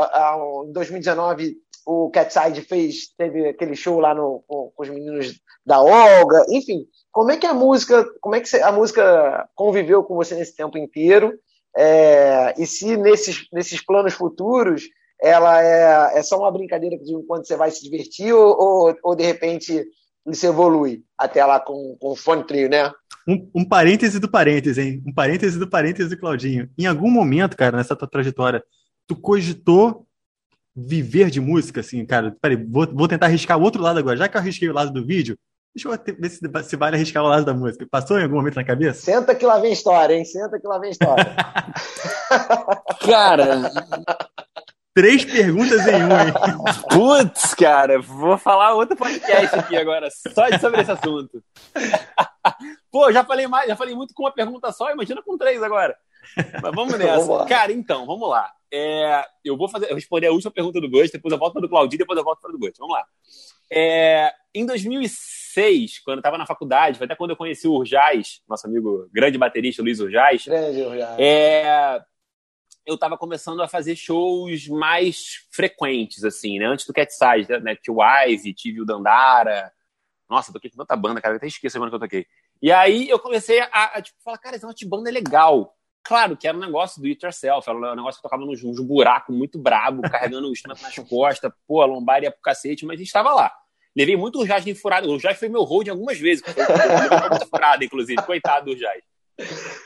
em 2019 o Catside fez, teve aquele show lá no, com, com, os meninos da Olga, enfim. Como é que a música, como é que a música conviveu com você nesse tempo inteiro? É, e se nesses, nesses planos futuros ela é, é só uma brincadeira de enquanto você vai se divertir ou, ou, ou de repente isso evolui até lá com, com o fone trio, né? Um, um parêntese do parêntese, hein? Um parêntese do parêntese do Claudinho. Em algum momento, cara, nessa tua trajetória, tu cogitou viver de música, assim, cara? Peraí, vou, vou tentar arriscar o outro lado agora. Já que eu arrisquei o lado do vídeo, deixa eu ver se, se vale arriscar o lado da música. Passou em algum momento na cabeça? Senta que lá vem história, hein? Senta que lá vem história. cara, Três perguntas em um, hein? Putz, cara, vou falar outro podcast aqui agora, só sobre esse assunto. Pô, já falei mais, já falei muito com uma pergunta só, imagina com três agora. Mas vamos nessa. vamos cara, então, vamos lá. É, eu vou fazer, eu responder a última pergunta do Ghost, depois eu volto para do Claudinho, depois eu volto para do Ghost. Vamos lá. É, em 2006, quando eu estava na faculdade, foi até quando eu conheci o Urjaz, nosso amigo grande baterista Luiz Urjaz. Grande Urjaz. É, eu estava começando a fazer shows mais frequentes, assim, né? Antes do Cat Size, né? Tio Wise, tive o Dandara. Nossa, toquei com tanta banda, cara, eu até esqueci a banda que eu toquei. E aí eu comecei a, a tipo, falar, cara, essa banda é legal. Claro que era um negócio do it yourself, era um negócio que tocava nos, nos buracos muito brabo, carregando o instrumento nas costas, pô, a lombar ia pro cacete, mas a gente estava lá. Levei muito o Jazz furado. O Jazz foi meu hold algumas vezes. Foi muito furado, inclusive. Coitado do Jazz.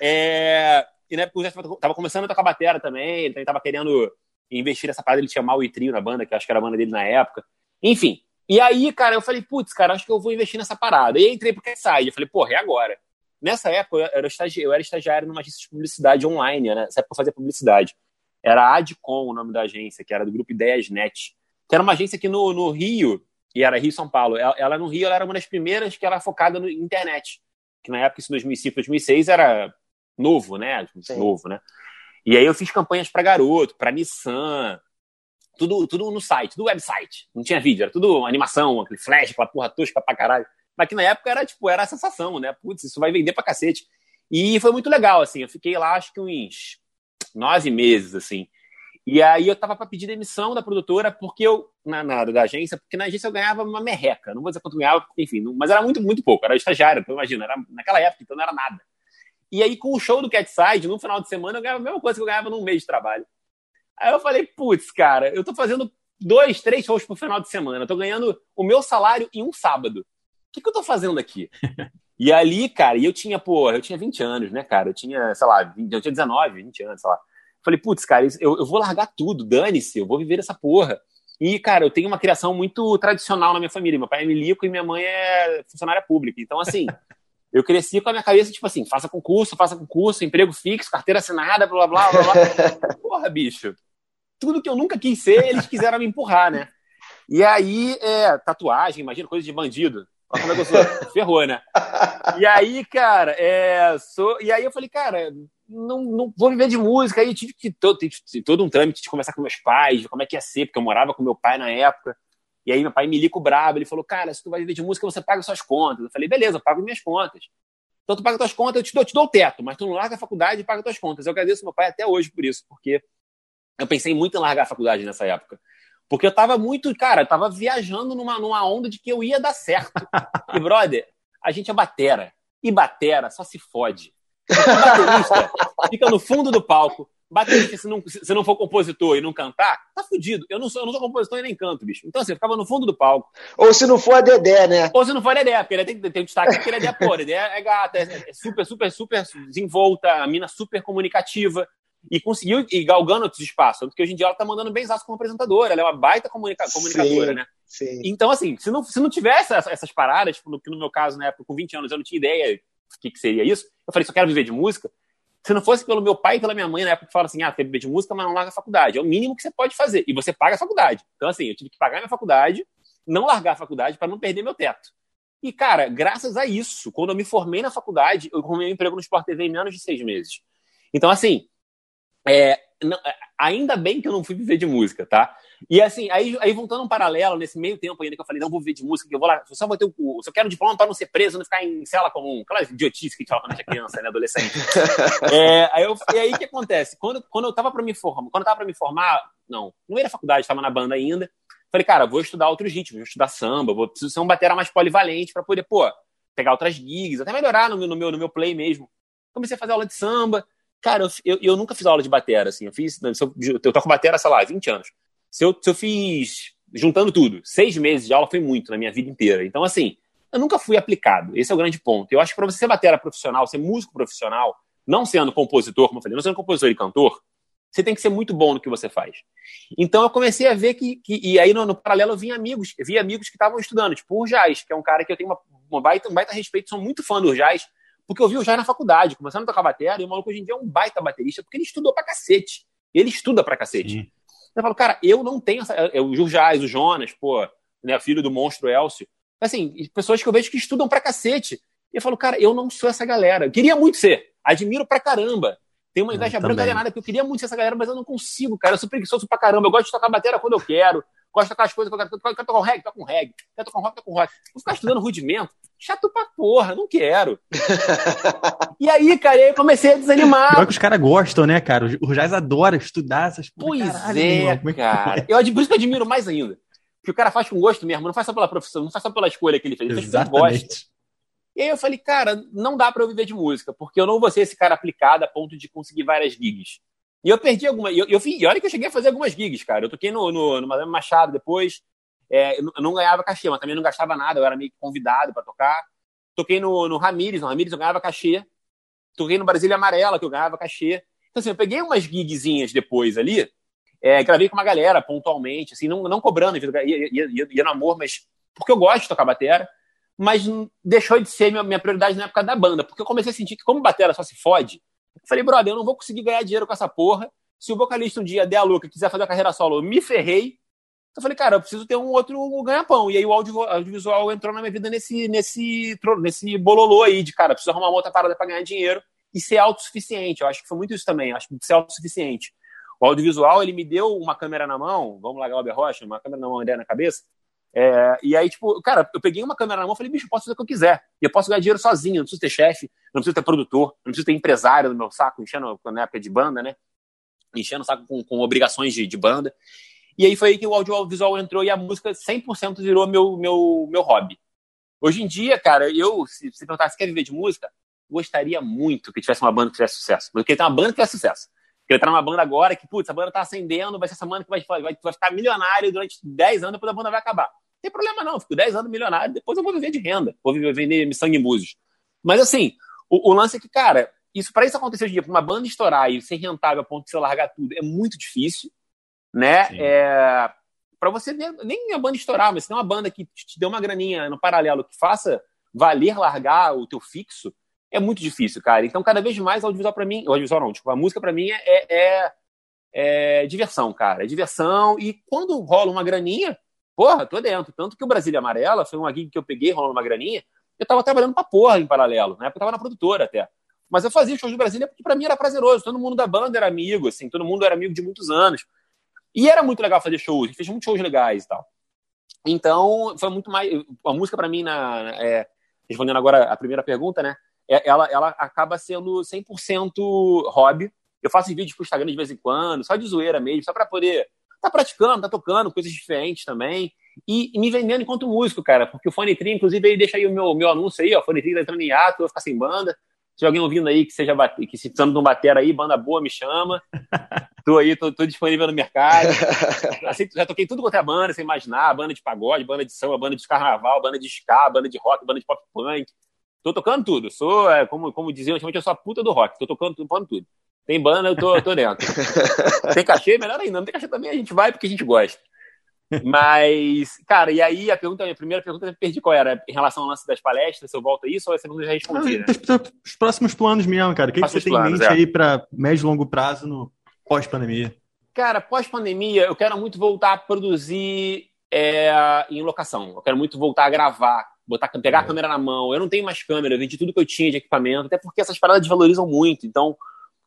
É... E na época o Zé tava começando a tocar batera também, ele também tava querendo investir nessa parada, ele tinha mal e trio na banda, que eu acho que era a banda dele na época. Enfim. E aí, cara, eu falei, putz, cara, acho que eu vou investir nessa parada. E aí entrei pro Catside, eu falei, porra, é agora. Nessa época, eu era, estagiário, eu era estagiário numa agência de publicidade online, né? Nessa época eu fazia publicidade. Era a Adcom o nome da agência, que era do grupo Ideias Net. Que era uma agência aqui no, no Rio, e era Rio São Paulo. Ela, ela, no Rio ela era uma das primeiras que era focada no internet. Que na época, isso 2005, 2006, era novo, né? Sim. Novo, né? E aí eu fiz campanhas para garoto, para Nissan, tudo, tudo no site, tudo website. Não tinha vídeo, era tudo animação, aquele flash, aquela porra tosca pra caralho. Mas que na época era, tipo, era a sensação, né? Putz, isso vai vender pra cacete. E foi muito legal, assim. Eu fiquei lá, acho que uns nove meses, assim. E aí eu tava para pedir demissão da produtora, porque eu, na, na, da agência, porque na agência eu ganhava uma merreca. Não vou dizer quanto ganhava, enfim, não, mas era muito, muito pouco. Era estagiário, então imagina, era naquela época, então não era nada. E aí, com o show do Catside, no final de semana, eu ganhava a mesma coisa que eu ganhava num mês de trabalho. Aí eu falei, putz, cara, eu tô fazendo dois, três shows por final de semana. Eu tô ganhando o meu salário em um sábado. O que, que eu tô fazendo aqui? e ali, cara, e eu tinha, pô, eu tinha 20 anos, né, cara? Eu tinha, sei lá, 20, eu tinha 19, 20 anos, sei lá. Falei, putz, cara, eu, eu vou largar tudo, dane-se, eu vou viver essa porra. E, cara, eu tenho uma criação muito tradicional na minha família. Meu pai é milico e minha mãe é funcionária pública. Então, assim, Eu cresci com a minha cabeça, tipo assim, faça concurso, faça concurso, emprego fixo, carteira assinada, blá, blá, blá, blá. Porra, bicho. Tudo que eu nunca quis ser, eles quiseram me empurrar, né? E aí, é, tatuagem, imagina, coisa de bandido. Olha como é que eu sou. Ferrou, né? E aí, cara, é, sou, e aí eu falei, cara, não, não vou viver de música. Aí tive que todo, todo um trâmite de conversar com meus pais, como é que ia ser, porque eu morava com meu pai na época. E aí meu pai me lico brabo, ele falou, cara, se tu vai viver de música, você paga suas contas. Eu falei, beleza, eu pago minhas contas. Então tu paga tuas contas, eu te dou, eu te dou o teto, mas tu não larga a faculdade e paga tuas contas. Eu agradeço meu pai até hoje por isso, porque eu pensei muito em largar a faculdade nessa época. Porque eu tava muito, cara, eu tava viajando numa, numa onda de que eu ia dar certo. E, brother, a gente é batera. E batera só se fode. Baterista fica no fundo do palco, baterista, se não, se não for compositor e não cantar, tá fudido. Eu não sou, eu não sou compositor e nem canto, bicho. Então, assim, eu ficava no fundo do palco. Ou se não for a Dedé, né? Ou se não for a Dedé, porque ele tem, tem um destaque que ele é Dedé, pô, Dedé é gata, é, é super, super, super desenvolta, a mina super comunicativa. E conseguiu ir galgando outros espaços. Tanto que hoje em dia ela tá mandando bem como apresentadora. Ela é uma baita comunica comunicadora, sim, né? Sim. Então, assim, se não, se não tivesse essas, essas paradas, tipo, no, que no meu caso, na época, com 20 anos, eu não tinha ideia do que, que seria isso. Eu falei, só quero viver de música. Se não fosse pelo meu pai e pela minha mãe, na época, que falaram assim: ah, quer viver de música, mas não larga a faculdade. É o mínimo que você pode fazer. E você paga a faculdade. Então, assim, eu tive que pagar minha faculdade, não largar a faculdade para não perder meu teto. E, cara, graças a isso, quando eu me formei na faculdade, eu arrumei um emprego no Sport TV em menos de seis meses. Então, assim, é, não, é, ainda bem que eu não fui viver de música, tá? E assim, aí, aí voltando um paralelo, nesse meio tempo ainda que eu falei, não vou viver de música, que eu vou lá, só vou ter o. Eu quero um diploma para não ser preso, não ficar em cela comum. Aquela idiotice que a gente fala quando a gente é criança, né? Adolescente. é, aí eu, e aí o que acontece? Quando, quando eu tava para me formar, quando eu tava para me formar, não, não era faculdade, estava na banda ainda. Falei, cara, vou estudar outros ritmos, vou estudar samba, vou preciso ser um batera mais polivalente para poder, pô, pegar outras gigs, até melhorar no meu, no meu, no meu play mesmo. Comecei a fazer aula de samba. Cara, eu, eu, nunca fiz aula de batera, assim. Eu fiz. Eu, eu toco batera, sei lá, 20 anos. Se eu, se eu fiz, juntando tudo, seis meses de aula foi muito na minha vida inteira. Então, assim, eu nunca fui aplicado. Esse é o grande ponto. Eu acho que para você ser batera profissional, ser músico profissional, não sendo compositor, como eu falei, não sendo compositor e cantor, você tem que ser muito bom no que você faz. Então eu comecei a ver que, que e aí no, no, paralelo eu vi amigos, vi amigos que estavam estudando, tipo o Urjaz, que é um cara que eu tenho uma, uma baita, um baita respeito, sou muito fã do Urjaz, porque eu vi o Urjaz na faculdade, começando a tocar bateria, e o maluco hoje em dia é um baita baterista, porque ele estudou pra cacete. Ele estuda pra cacete. Sim. Eu falo, cara, eu não tenho essa. Eu, o Jurjaz, o Jonas, pô, né, filho do monstro Elcio. Assim, pessoas que eu vejo que estudam pra cacete. E eu falo, cara, eu não sou essa galera. Eu queria muito ser. Admiro pra caramba. Tenho uma inveja branca danada, porque eu queria muito ser essa galera, mas eu não consigo, cara. Eu sou preguiçoso pra caramba. Eu gosto de tocar bateria quando eu quero. Gosto de tocar as coisas que eu quero. Quero tocar um reggae, tocar um reggae. Quero tocar um rock, tocar um rock. Vou ficar estudando rudimento. Chato pra porra, não quero. e aí, cara, eu comecei a desanimar. Pior que os caras gostam, né, cara? O Jazz adora estudar essas Pois caralho, é, é cara. Eu, por isso que eu admiro mais ainda. Que o cara faz com gosto mesmo, não faz só pela profissão, não faz só pela escolha que ele fez, ele gosta. E aí eu falei, cara, não dá para eu viver de música, porque eu não vou ser esse cara aplicado a ponto de conseguir várias gigs. E eu perdi algumas. Eu, eu, e olha que eu cheguei a fazer algumas gigs, cara. Eu toquei no, no, no Madame Machado depois. É, eu não ganhava cachê, mas também não gastava nada, eu era meio convidado para tocar. Toquei no, no Ramires, no Ramires eu ganhava cachê. Toquei no Brasília Amarela, que eu ganhava cachê. Então, assim, eu peguei umas gigzinhas depois ali, é, gravei com uma galera pontualmente, assim, não, não cobrando, ia, ia, ia, ia no amor, mas porque eu gosto de tocar batera, mas deixou de ser minha, minha prioridade na época da banda, porque eu comecei a sentir que, como batera só se fode, eu falei, brother, eu não vou conseguir ganhar dinheiro com essa porra. Se o vocalista um dia der a louca quiser fazer a carreira solo, eu me ferrei, eu falei, cara, eu preciso ter um outro ganha-pão. E aí o audiovisual entrou na minha vida nesse, nesse, nesse bololô aí de, cara, preciso arrumar uma outra parada para ganhar dinheiro e ser autossuficiente. Eu acho que foi muito isso também, acho que ser autossuficiente. O audiovisual, ele me deu uma câmera na mão, vamos lá, Glauber Rocha, uma câmera na mão, ideia na cabeça. É, e aí, tipo, cara, eu peguei uma câmera na mão e falei, bicho, eu posso fazer o que eu quiser. E eu posso ganhar dinheiro sozinho, não preciso ter chefe, não preciso ter produtor, não preciso ter empresário no meu saco, enchendo na época de banda, né? Enchendo o saco com, com obrigações de, de banda. E aí foi aí que o audiovisual entrou e a música 100% virou meu, meu, meu hobby. Hoje em dia, cara, eu, se você perguntar se quer viver de música, gostaria muito que tivesse uma banda que tivesse sucesso. Queria ter uma banda que tivesse sucesso. Queria estar numa banda agora que, putz, a banda tá acendendo, vai ser essa banda que vai, vai, vai ficar milionário durante 10 anos, depois a banda vai acabar. Não tem problema não, fico 10 anos milionário, depois eu vou viver de renda, vou viver, vender sangue em búzios. Mas assim, o, o, lance é que, cara, isso para isso acontecer hoje em dia, para uma banda estourar e ser rentável a ponto de você largar tudo, é muito difícil né? É, para você nem a banda estourar, mas se tem uma banda que te dê uma graninha no paralelo que faça valer largar o teu fixo é muito difícil, cara. Então, cada vez mais, audiovisual para mim, audiovisual não, tipo, a música para mim é, é, é, diversão, cara. É diversão. E quando rola uma graninha, porra, tô dentro. Tanto que o Brasília Amarela foi uma gig que eu peguei rolando uma graninha. Eu tava trabalhando pra porra em paralelo. Na época eu tava na produtora até. Mas eu fazia shows do Brasília porque para mim era prazeroso. Todo mundo da banda era amigo, assim, todo mundo era amigo de muitos anos. E era muito legal fazer shows. A gente fez muitos shows legais e tal. Então, foi muito mais. A música para mim, na, é, respondendo agora a primeira pergunta, né? É, ela, ela acaba sendo 100% hobby. Eu faço vídeos pro Instagram de vez em quando, só de zoeira mesmo, só para poder tá praticando, tá tocando coisas diferentes também. E, e, me vendendo enquanto músico, cara, porque o Fone Tri, inclusive, aí deixa aí o meu, meu anúncio aí, ó, Fone Tri tá entrando em ato, eu vou ficar sem banda. Se alguém ouvindo aí que seja que se precisando de um bater aí, banda boa, me chama. tô aí, tô, tô disponível no mercado. Assim, já toquei tudo quanto é banda, sem imaginar, banda de pagode, banda de samba, banda de carnaval, banda de ska, banda de rock, banda de pop punk. Tô tocando tudo. Sou, é, como, como diziam antigamente, eu sou a puta do rock. Tô tocando tudo, tudo. Tem banda, eu tô, eu tô dentro. tem cachê, melhor ainda. Não tem cachê também, a gente vai porque a gente gosta. Mas, cara, e aí a pergunta, a primeira pergunta eu perdi qual era, em relação ao lance das palestras, se eu volto a isso ou essa pergunta já respondi, né? Os próximos planos mesmo, cara. O que, que você tem planos, em mente é. aí para médio e longo prazo no pós-pandemia? Cara, pós-pandemia, eu quero muito voltar a produzir é, em locação. Eu quero muito voltar a gravar, botar, pegar é. a câmera na mão. Eu não tenho mais câmera, eu vendi tudo que eu tinha de equipamento, até porque essas paradas desvalorizam muito. Então,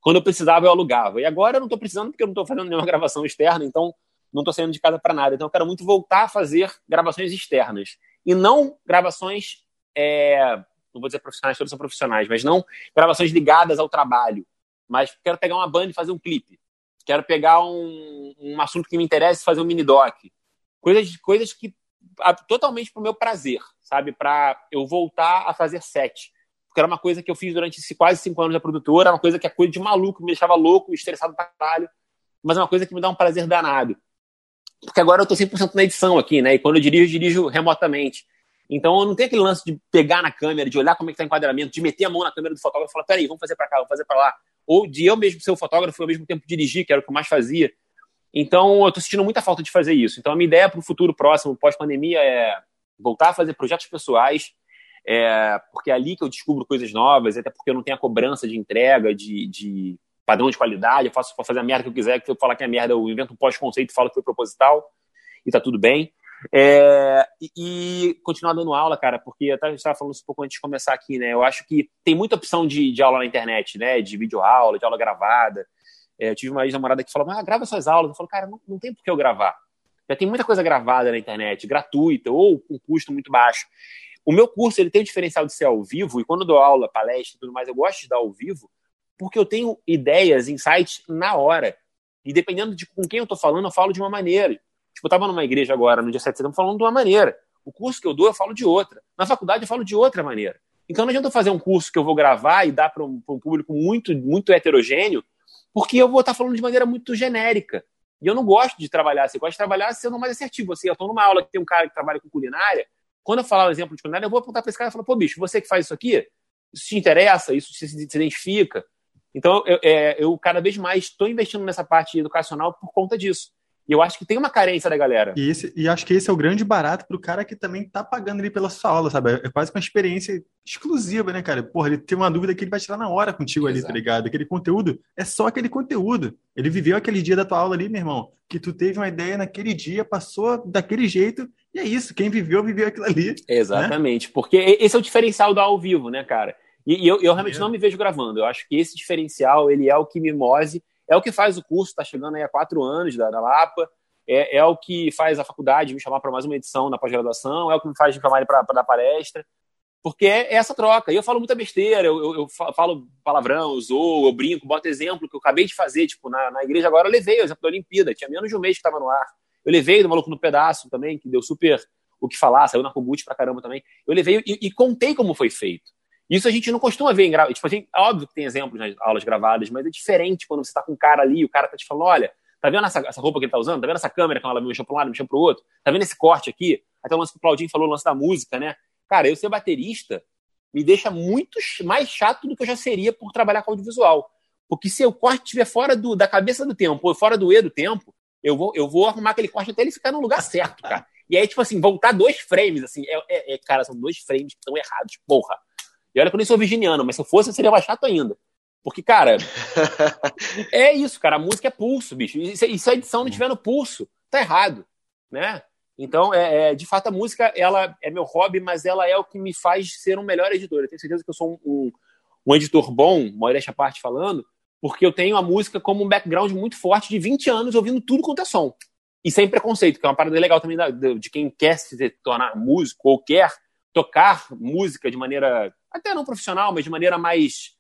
quando eu precisava, eu alugava. E agora eu não estou precisando porque eu não estou fazendo nenhuma gravação externa, então não estou saindo de casa para nada. Então eu quero muito voltar a fazer gravações externas. E não gravações, é, não vou dizer profissionais, todos são profissionais, mas não gravações ligadas ao trabalho. Mas quero pegar uma banda e fazer um clipe. Quero pegar um, um assunto que me interessa e fazer um mini doc. Coisas, coisas que totalmente para o meu prazer, sabe? Para eu voltar a fazer set. Porque era uma coisa que eu fiz durante quase cinco anos da produtora, uma coisa que é coisa de maluco, me deixava louco, estressado pra caralho, mas é uma coisa que me dá um prazer danado porque agora eu tô 100% na edição aqui, né? E quando eu dirijo, eu dirijo remotamente. Então eu não tenho aquele lance de pegar na câmera, de olhar como é que tá o enquadramento, de meter a mão na câmera do fotógrafo e falar, peraí, vamos fazer para cá, vamos fazer para lá. Ou de eu mesmo ser o fotógrafo e ao mesmo tempo dirigir, que era o que eu mais fazia. Então eu tô sentindo muita falta de fazer isso. Então a minha ideia para o futuro próximo, pós-pandemia, é voltar a fazer projetos pessoais, é, porque é ali que eu descubro coisas novas, até porque eu não tenho a cobrança de entrega, de, de padrão de qualidade, eu faço fazer a merda que eu quiser, que eu falar que é merda, eu invento um pós-conceito falo que foi proposital, e tá tudo bem. É, e, e, continuar dando aula, cara, porque eu estava falando isso um pouco antes de começar aqui, né? Eu acho que tem muita opção de, de aula na internet, né? De vídeo aula, de aula gravada. É, eu tive uma ex-namorada que falou, ah, grava suas aulas. Eu falo, cara, não, não tem por que eu gravar. Já tem muita coisa gravada na internet, gratuita, ou com custo muito baixo. O meu curso, ele tem o diferencial de ser ao vivo, e quando dou aula, palestra e tudo mais, eu gosto de dar ao vivo, porque eu tenho ideias, insights na hora. E dependendo de com quem eu estou falando, eu falo de uma maneira. Tipo, eu estava numa igreja agora, no dia 7 de setembro, falando de uma maneira. O curso que eu dou, eu falo de outra. Na faculdade, eu falo de outra maneira. Então, não adianta eu fazer um curso que eu vou gravar e dar para um, um, público muito, muito heterogêneo, porque eu vou estar falando de maneira muito genérica. E eu não gosto de trabalhar assim. Eu gosto de trabalhar sendo mais assertivo. Assim, eu estou numa aula que tem um cara que trabalha com culinária. Quando eu falar o um exemplo de culinária, eu vou apontar para esse cara e falar: pô, bicho, você que faz isso aqui, isso te interessa, isso se, se identifica. Então, eu, é, eu cada vez mais estou investindo nessa parte educacional por conta disso. E eu acho que tem uma carência da galera. E, esse, e acho que esse é o grande barato pro cara que também tá pagando ali pela sua aula, sabe? É quase uma experiência exclusiva, né, cara? Porra, ele tem uma dúvida que ele vai tirar na hora contigo Exato. ali, tá ligado? Aquele conteúdo é só aquele conteúdo. Ele viveu aquele dia da tua aula ali, meu irmão, que tu teve uma ideia naquele dia, passou daquele jeito, e é isso. Quem viveu, viveu aquilo ali. Né? Exatamente. Né? Porque esse é o diferencial do ao vivo, né, cara? E, e eu, eu, realmente é. não me vejo gravando. Eu acho que esse diferencial, ele é o que me move, é o que faz o curso, está chegando aí há quatro anos da, da Lapa, é, é, o que faz a faculdade me chamar para mais uma edição na pós-graduação, é o que me faz me chamar para dar palestra, porque é essa troca. E eu falo muita besteira, eu, eu, falo palavrão, eu zoo, eu brinco, boto exemplo que eu acabei de fazer, tipo, na, na igreja agora eu levei o exemplo da Olimpíada, tinha menos de um mês que estava no ar. Eu levei do Maluco no Pedaço também, que deu super o que falar, saiu na Kombucha pra caramba também. Eu levei e, e contei como foi feito. Isso a gente não costuma ver em gravação. Tipo, assim, óbvio que tem exemplos nas aulas gravadas, mas é diferente quando você está com um cara ali, o cara tá te falando, olha, tá vendo essa, essa roupa que ele tá usando? Tá vendo essa câmera que ela me mexeu para um lado, mexeu para o outro? Tá vendo esse corte aqui? Até o lance que o Claudinho falou, o lance da música, né? Cara, eu ser baterista me deixa muito mais chato do que eu já seria por trabalhar com audiovisual. Porque se o corte estiver fora do, da cabeça do tempo, ou fora do E do tempo, eu vou, eu vou arrumar aquele corte até ele ficar no lugar certo, cara. E aí, tipo assim, voltar dois frames, assim, é, é, é cara, são dois frames que estão errados, porra. E olha que eu nem sou virginiano, mas se eu fosse, seria mais chato ainda. Porque, cara, é isso, cara. A música é pulso, bicho. E se, e se a edição não tiver no pulso, tá errado, né? Então, é, é, de fato, a música ela é meu hobby, mas ela é o que me faz ser um melhor editor. Eu tenho certeza que eu sou um, um, um editor bom, modéstia à parte falando, porque eu tenho a música como um background muito forte de 20 anos ouvindo tudo quanto é som. E sem preconceito, que é uma parada legal também da, de quem quer se tornar músico ou quer tocar música de maneira até não profissional, mas de maneira mais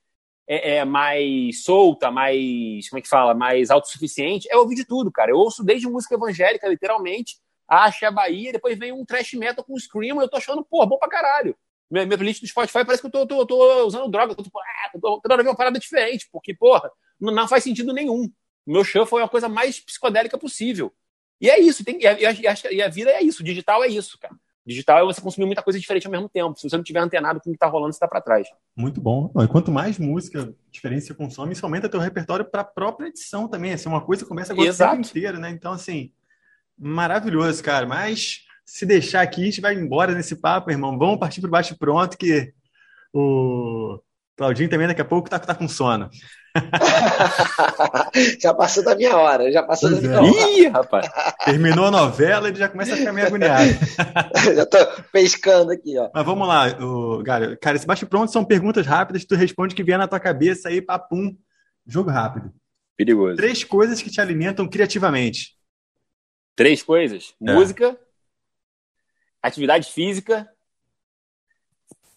é, é, mais solta, mais como é que fala, mais autossuficiente, é ouvir de tudo, cara. Eu ouço desde música evangélica, literalmente, a Bahia, depois vem um trash metal com scream, eu tô achando, pô, bom pra caralho. Minha, minha playlist do Spotify parece que eu tô, tô, tô usando droga, eu tô, tipo, ah, tô, tô, tô uma parada diferente, porque, porra, não, não faz sentido nenhum. Meu shuffle é a coisa mais psicodélica possível. E é isso, tem, e, a, e a vida é isso, o digital é isso, cara. Digital é você consumir muita coisa diferente ao mesmo tempo. Se você não tiver antenado com o que está rolando, você está para trás. Muito bom. E quanto mais música diferente você consome, isso aumenta teu repertório para a própria edição também. Assim, uma coisa começa a gostar inteira, né? Então, assim, maravilhoso, cara. Mas se deixar aqui, a gente vai embora nesse papo, irmão. Vamos partir para baixo pronto, que o Claudinho também daqui a pouco tá, tá com sono. já passou da minha hora, já passou pois da minha é. hora. Ih, rapaz. Terminou a novela, ele já começa a ficar meio agoniado. já tô pescando aqui, ó. Mas vamos lá, o, cara, cara, esse baixo pronto são perguntas rápidas, tu responde que vier na tua cabeça aí, papum, jogo rápido. Perigoso. Três coisas que te alimentam criativamente. Três coisas? É. Música, atividade física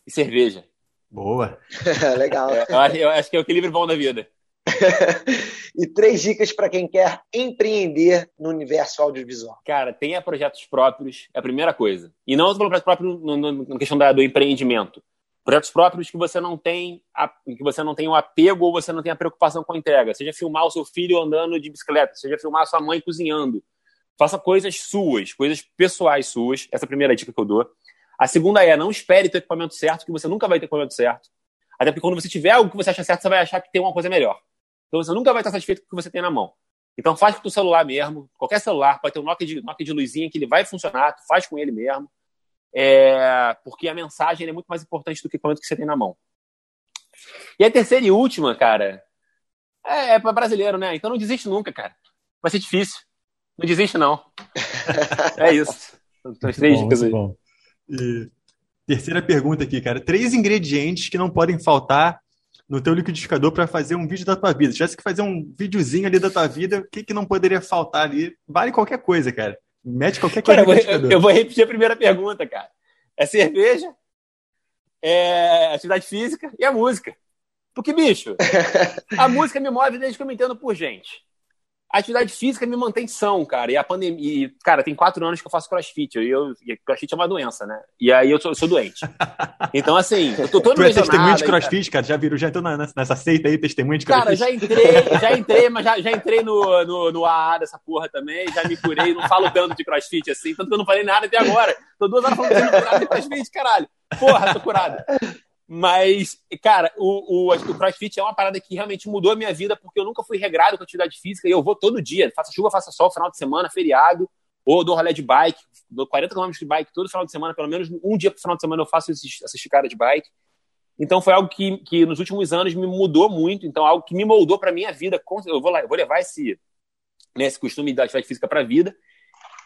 e cerveja. Boa. Legal. É, eu, acho, eu acho que é o equilíbrio bom da vida. e três dicas para quem quer empreender no universo audiovisual. Cara, tenha projetos próprios, é a primeira coisa. E não os projetos próprios na questão da, do empreendimento. Projetos próprios que você não tem que você não tem o um apego ou você não tem a preocupação com a entrega. Seja filmar o seu filho andando de bicicleta, seja filmar a sua mãe cozinhando. Faça coisas suas, coisas pessoais suas. Essa é a primeira dica que eu dou. A segunda é, não espere ter equipamento certo, que você nunca vai ter equipamento certo. Até porque quando você tiver algo que você acha certo, você vai achar que tem uma coisa melhor. Então você nunca vai estar satisfeito com o que você tem na mão. Então faz com o celular mesmo, qualquer celular, pode ter um Nokia de, Nokia de luzinha que ele vai funcionar, tu faz com ele mesmo. É, porque a mensagem é muito mais importante do que o equipamento que você tem na mão. E a terceira e última, cara, é, é para brasileiro, né? Então não desiste nunca, cara. Vai ser difícil. Não desiste, não. é isso. São as três dicas aí. Bom. E terceira pergunta aqui, cara. Três ingredientes que não podem faltar no teu liquidificador para fazer um vídeo da tua vida. Se tivesse que fazer um videozinho ali da tua vida, o que, que não poderia faltar ali? Vale qualquer coisa, cara. Mete qualquer coisa cara. Eu, eu vou repetir a primeira pergunta, cara. É cerveja, é atividade física e a música. Porque, bicho, a música me move desde que eu me entendo por gente a atividade física me mantém são, cara. E a pandemia. cara, tem quatro anos que eu faço crossfit. E, eu, e crossfit é uma doença, né? E aí eu sou, eu sou doente. Então, assim, eu tô todo Tu é testemunha de crossfit, cara? Já virou, já entrou nessa seita aí, testemunha de crossfit? Cara, já entrei, já entrei, mas já, já entrei no, no, no AA dessa porra também. Já me curei, não falo tanto de crossfit assim. Tanto que eu não falei nada até agora. Tô duas horas falando de crossfit, caralho. Porra, tô curado. Mas, cara, o, o, o CrossFit é uma parada que realmente mudou a minha vida, porque eu nunca fui regrado com atividade física e eu vou todo dia, faça chuva, faça sol, final de semana, feriado, ou dou rolê de bike, dou 40 km de bike todo final de semana, pelo menos um dia por final de semana eu faço essa esticada de bike. Então foi algo que, que nos últimos anos me mudou muito, então algo que me moldou para minha vida. Eu vou, lá, eu vou levar esse, né, esse costume da atividade física para a vida.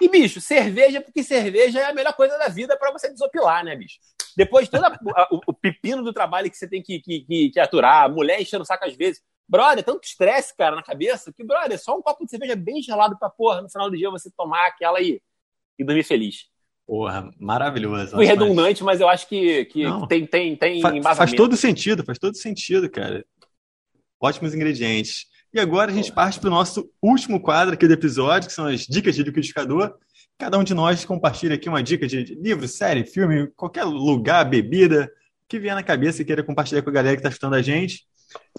E, bicho, cerveja, porque cerveja é a melhor coisa da vida para você desopilar, né, bicho? Depois todo o, o, pepino do trabalho que você tem que, que, que, que aturar, a mulher enchendo o saco às vezes. Brother, tanto estresse, cara, na cabeça, que, brother, só um copo de cerveja bem gelado pra, porra, no final do dia você tomar aquela e, e dormir feliz. Porra, maravilhoso. Fui redundante, mas eu acho que, que tem, tem, tem Fa Faz todo sentido, faz todo sentido, cara. Ótimos ingredientes. E agora a gente parte para o nosso último quadro aqui do episódio, que são as dicas de liquidificador. Cada um de nós compartilha aqui uma dica de livro, série, filme, qualquer lugar, bebida, que vier na cabeça e queira compartilhar com a galera que está escutando a gente.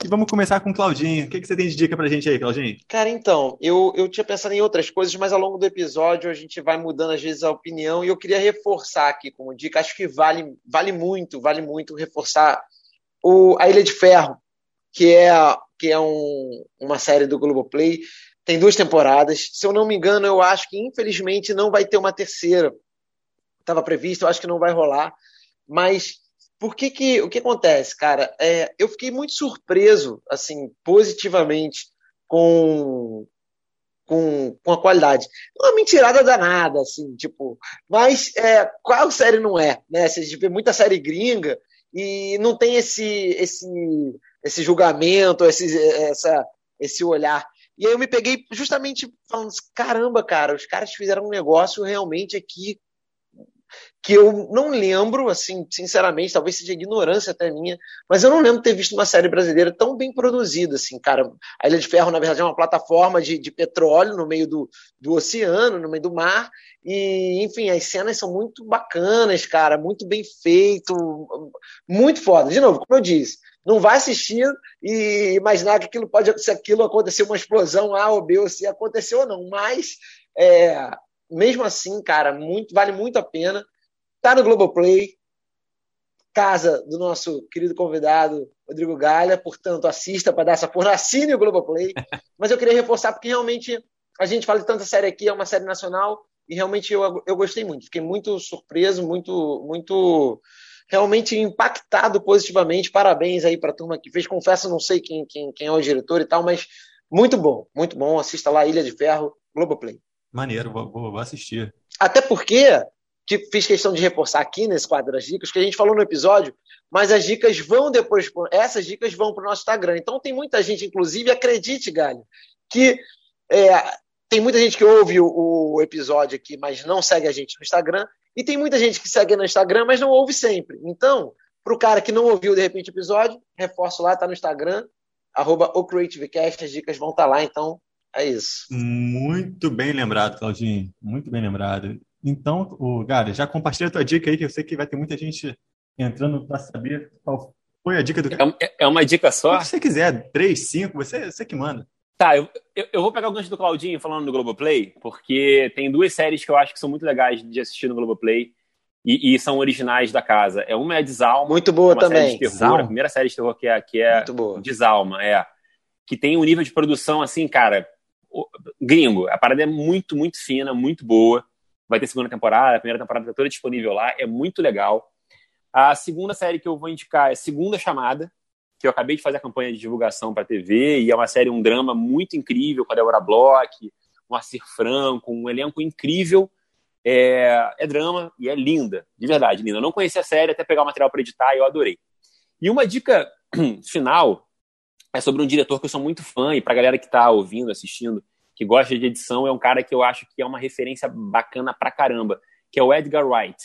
E vamos começar com Claudinho. O que, que você tem de dica pra gente aí, Claudinho? Cara, então, eu, eu tinha pensado em outras coisas, mas ao longo do episódio a gente vai mudando às vezes a opinião e eu queria reforçar aqui como dica. Acho que vale, vale muito, vale muito reforçar o, a Ilha de Ferro, que é que é um, uma série do Globoplay. Tem duas temporadas. Se eu não me engano, eu acho que infelizmente não vai ter uma terceira. estava previsto, eu acho que não vai rolar. Mas por que que o que acontece, cara? É, eu fiquei muito surpreso, assim, positivamente com com, com a qualidade. Uma mentirada danada, assim, tipo, mas é, qual série não é, né? Você vê muita série gringa e não tem esse esse esse julgamento, esse essa esse olhar. E aí eu me peguei justamente falando, caramba, cara, os caras fizeram um negócio realmente aqui que eu não lembro, assim, sinceramente, talvez seja ignorância até minha, mas eu não lembro ter visto uma série brasileira tão bem produzida, assim, cara. A Ilha de Ferro, na verdade, é uma plataforma de, de petróleo no meio do, do oceano, no meio do mar, e, enfim, as cenas são muito bacanas, cara, muito bem feito, muito foda. De novo, como eu disse, não vai assistir e imaginar que aquilo pode, se aquilo acontecer uma explosão A ou B ou C, aconteceu ou não, mas é, mesmo assim, cara, muito, vale muito a pena. Tá no Globoplay, casa do nosso querido convidado Rodrigo Galha, portanto, assista para dar essa porra, assine o Globoplay. Mas eu queria reforçar porque realmente a gente fala de tanta série aqui, é uma série nacional e realmente eu, eu gostei muito. Fiquei muito surpreso, muito, muito realmente impactado positivamente. Parabéns aí para a turma que fez. Confesso, não sei quem, quem, quem é o diretor e tal, mas muito bom, muito bom. Assista lá Ilha de Ferro, Globoplay. Maneiro, vou, vou, assistir. Até porque, que fiz questão de reforçar aqui nesse quadro das dicas, que a gente falou no episódio, mas as dicas vão depois, essas dicas vão para o nosso Instagram. Então tem muita gente, inclusive, acredite, Galho, que é, tem muita gente que ouve o, o, episódio aqui, mas não segue a gente no Instagram, e tem muita gente que segue no Instagram, mas não ouve sempre. Então, para o cara que não ouviu de repente o episódio, reforço lá, tá no Instagram, arroba o CreativeCast, as dicas vão estar tá lá, então é isso. Muito bem lembrado, Claudinho. Muito bem lembrado. Então, o Gara, já compartilha a tua dica aí, que eu sei que vai ter muita gente entrando para saber qual foi a dica do É, é uma dica só? Se você quiser, três, cinco, você, você que manda. Tá, eu, eu, vou pegar o gancho do Claudinho falando do Globoplay, porque tem duas séries que eu acho que são muito legais de assistir no Globoplay e, e são originais da casa. É uma é Desalma. Muito boa também. De terror, a primeira série de terror que é, que é muito boa. Desalma, é. Que tem um nível de produção, assim, cara, gringo. A parada é muito, muito fina, muito boa. Vai ter segunda temporada, a primeira temporada está toda disponível lá, é muito legal. A segunda série que eu vou indicar é Segunda Chamada, que eu acabei de fazer a campanha de divulgação para TV, e é uma série, um drama muito incrível com a Débora Bloch, um Assir Franco, um elenco incrível. É, é drama e é linda, de verdade, linda. Eu não conhecia a série até pegar o material para editar e eu adorei. E uma dica final é sobre um diretor que eu sou muito fã, e para galera que está ouvindo, assistindo, que gosta de edição, é um cara que eu acho que é uma referência bacana pra caramba, que é o Edgar Wright.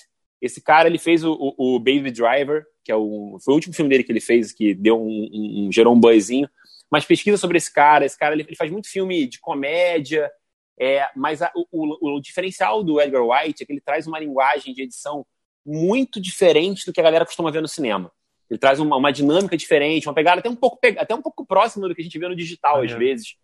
Esse cara, ele fez o, o, o Baby Driver, que é o, foi o último filme dele que ele fez, que deu um, um, um gerou um buzzinho, mas pesquisa sobre esse cara, esse cara, ele, ele faz muito filme de comédia, é, mas a, o, o diferencial do Edgar Wright é que ele traz uma linguagem de edição muito diferente do que a galera costuma ver no cinema. Ele traz uma, uma dinâmica diferente, uma pegada até um pouco, até um pouco próxima do que a gente vê no digital, ah, às é. vezes.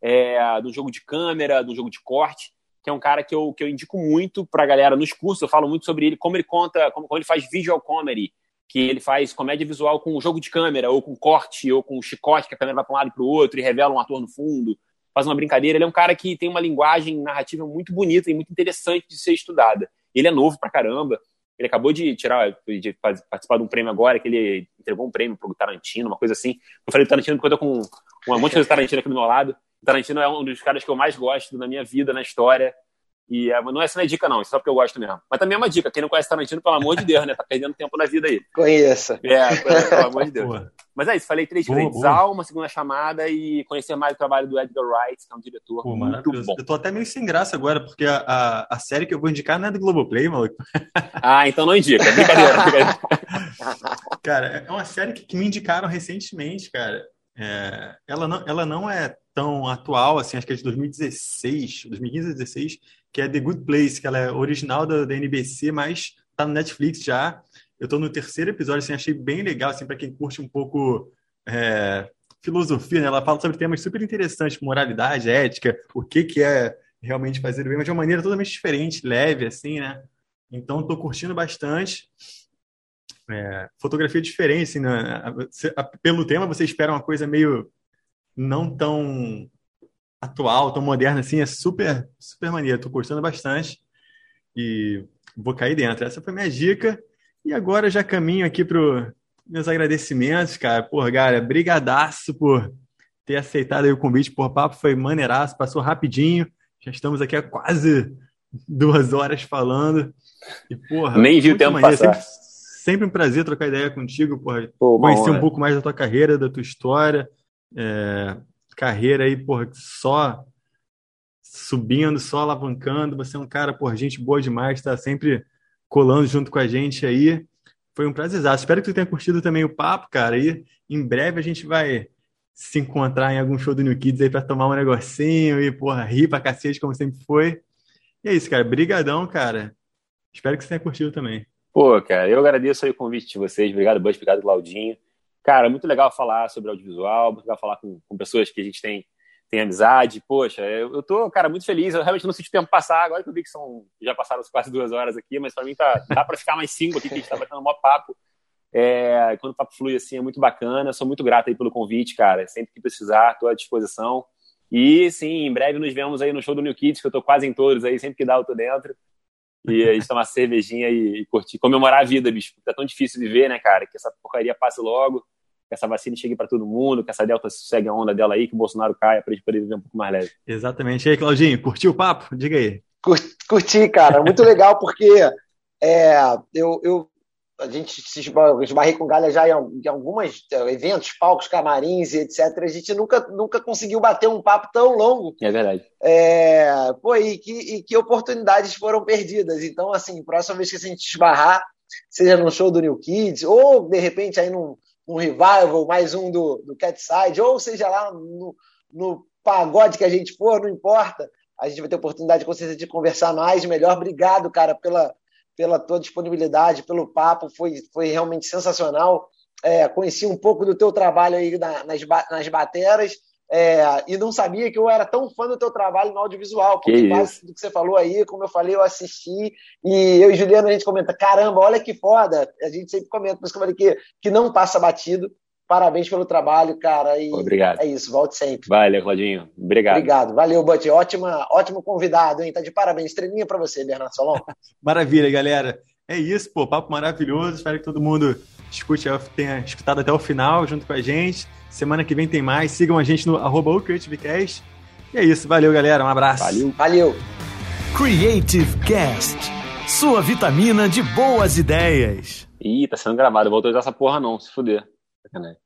É, do jogo de câmera, do jogo de corte, que é um cara que eu, que eu indico muito pra galera nos cursos. Eu falo muito sobre ele, como ele conta, como, como ele faz visual comedy, que ele faz comédia visual com jogo de câmera, ou com corte, ou com chicote, que a câmera vai para um lado e para o outro e revela um ator no fundo, faz uma brincadeira. Ele é um cara que tem uma linguagem narrativa muito bonita e muito interessante de ser estudada. Ele é novo pra caramba. Ele acabou de tirar, de participar de um prêmio agora, que ele entregou um prêmio pro Tarantino, uma coisa assim. Eu falei do Tarantino porque eu tô com um monte de Tarantino aqui do meu lado. O Tarantino é um dos caras que eu mais gosto na minha vida, na história. E é, não é essa não é dica, não, é só porque eu gosto mesmo. Mas também é uma dica. Quem não conhece Tarantino, pelo amor de Deus, né? Tá perdendo tempo na vida aí. Conheça. É, pelo amor de Deus. Mas é isso, falei três vezes. Alma, segunda chamada e conhecer mais o trabalho do Edgar Wright, que é um diretor Pô, muito bom. Eu tô até meio sem graça agora, porque a, a, a, série que eu vou indicar não é do Globoplay, maluco. Ah, então não indica. Brincadeira. cara, é uma série que, que me indicaram recentemente, cara. É, ela, não, ela não é tão atual, assim, acho que é de 2016, 2015 2016, que é The Good Place, que ela é original da, da NBC, mas tá no Netflix já. Eu tô no terceiro episódio, assim, achei bem legal, assim, para quem curte um pouco é, filosofia, né? Ela fala sobre temas super interessantes, moralidade, ética, o que que é realmente fazer o bem, mas de uma maneira totalmente diferente, leve, assim, né? Então, tô curtindo bastante. É, fotografia diferente, assim, né? pelo tema você espera uma coisa meio não tão atual, tão moderna assim, é super, super maneiro. Tô gostando bastante. E vou cair dentro. Essa foi minha dica. E agora já caminho aqui para meus agradecimentos, cara. Porra, cara, brigadaço por ter aceitado o convite. Por papo foi maneiraço, passou rapidinho. Já estamos aqui há quase duas horas falando. E, porra, Nem viu o tempo maneiro. passar. Sempre, sempre, um prazer trocar ideia contigo, porra. Pô, conhecer honra. um pouco mais da tua carreira, da tua história. É, carreira aí, porra, só subindo, só alavancando. Você é um cara, por gente boa demais, está sempre colando junto com a gente aí. Foi um prazer. Espero que tu tenha curtido também o papo, cara. E em breve a gente vai se encontrar em algum show do New Kids aí para tomar um negocinho e, porra, rir pra cacete, como sempre foi. E é isso, cara. Brigadão, cara. Espero que você tenha curtido também. Pô, cara, eu agradeço aí o convite de vocês. Obrigado, Bud. Obrigado, Claudinho. Cara, muito legal falar sobre audiovisual, muito legal falar com, com pessoas que a gente tem tem amizade. Poxa, eu, eu tô, cara, muito feliz. Eu realmente não senti o tempo passar. Agora que eu vi que são, já passaram quase duas horas aqui, mas para mim tá, dá para ficar mais cinco aqui, que a gente tá batendo um maior papo. É, quando o papo flui assim, é muito bacana. Sou muito grato aí pelo convite, cara. Sempre que precisar, estou à disposição. E sim, em breve nos vemos aí no show do New Kids, que eu tô quase em todos aí, sempre que dá eu tô dentro. E a gente tomar cervejinha e, e curtir, comemorar a vida, bicho. Tá tão difícil viver, né, cara? Que essa porcaria passe logo que essa vacina chegue para todo mundo, que essa Delta segue a onda dela aí, que o Bolsonaro caia para a gente poder viver um pouco mais leve. Exatamente. E aí, Claudinho, curtiu o papo? Diga aí. Curti, cara. Muito legal, porque é, eu, eu, a gente se esbarrei com galha já em, alguns é, eventos, palcos, camarins e etc. A gente nunca, nunca conseguiu bater um papo tão longo. É verdade. É, pô, e que, e que oportunidades foram perdidas. Então, assim, próxima vez que a gente esbarrar, seja no show do New Kids, ou de repente aí num um revival, mais um do, do Catside, ou seja lá no, no pagode que a gente for, não importa. A gente vai ter oportunidade, com certeza, de conversar mais, melhor. Obrigado, cara, pela, pela tua disponibilidade, pelo papo, foi, foi realmente sensacional. É, conheci um pouco do teu trabalho aí na, nas, nas bateras é, e não sabia que eu era tão fã do teu trabalho no audiovisual, porque quase do que você falou aí, como eu falei, eu assisti, e eu e Juliano a gente comenta, caramba, olha que foda, a gente sempre comenta, mas que eu falei que, que não passa batido, parabéns pelo trabalho, cara, e Obrigado. é isso, volte sempre. Valeu, Claudinho, obrigado. Obrigado, valeu, Butch, ótima, ótimo convidado, hein, tá de parabéns, estrelinha para você, Bernardo Solon. Maravilha, galera, é isso, pô, papo maravilhoso, espero que todo mundo escute, tenha escutado até o final, junto com a gente, Semana que vem tem mais. Sigam a gente no arroba CreativeCast. E é isso. Valeu, galera. Um abraço. Valeu. Valeu. Creative Cast. Sua vitamina de boas ideias. Ih, tá sendo gravado. Eu vou usar essa porra não, se fuder. Sacanagem.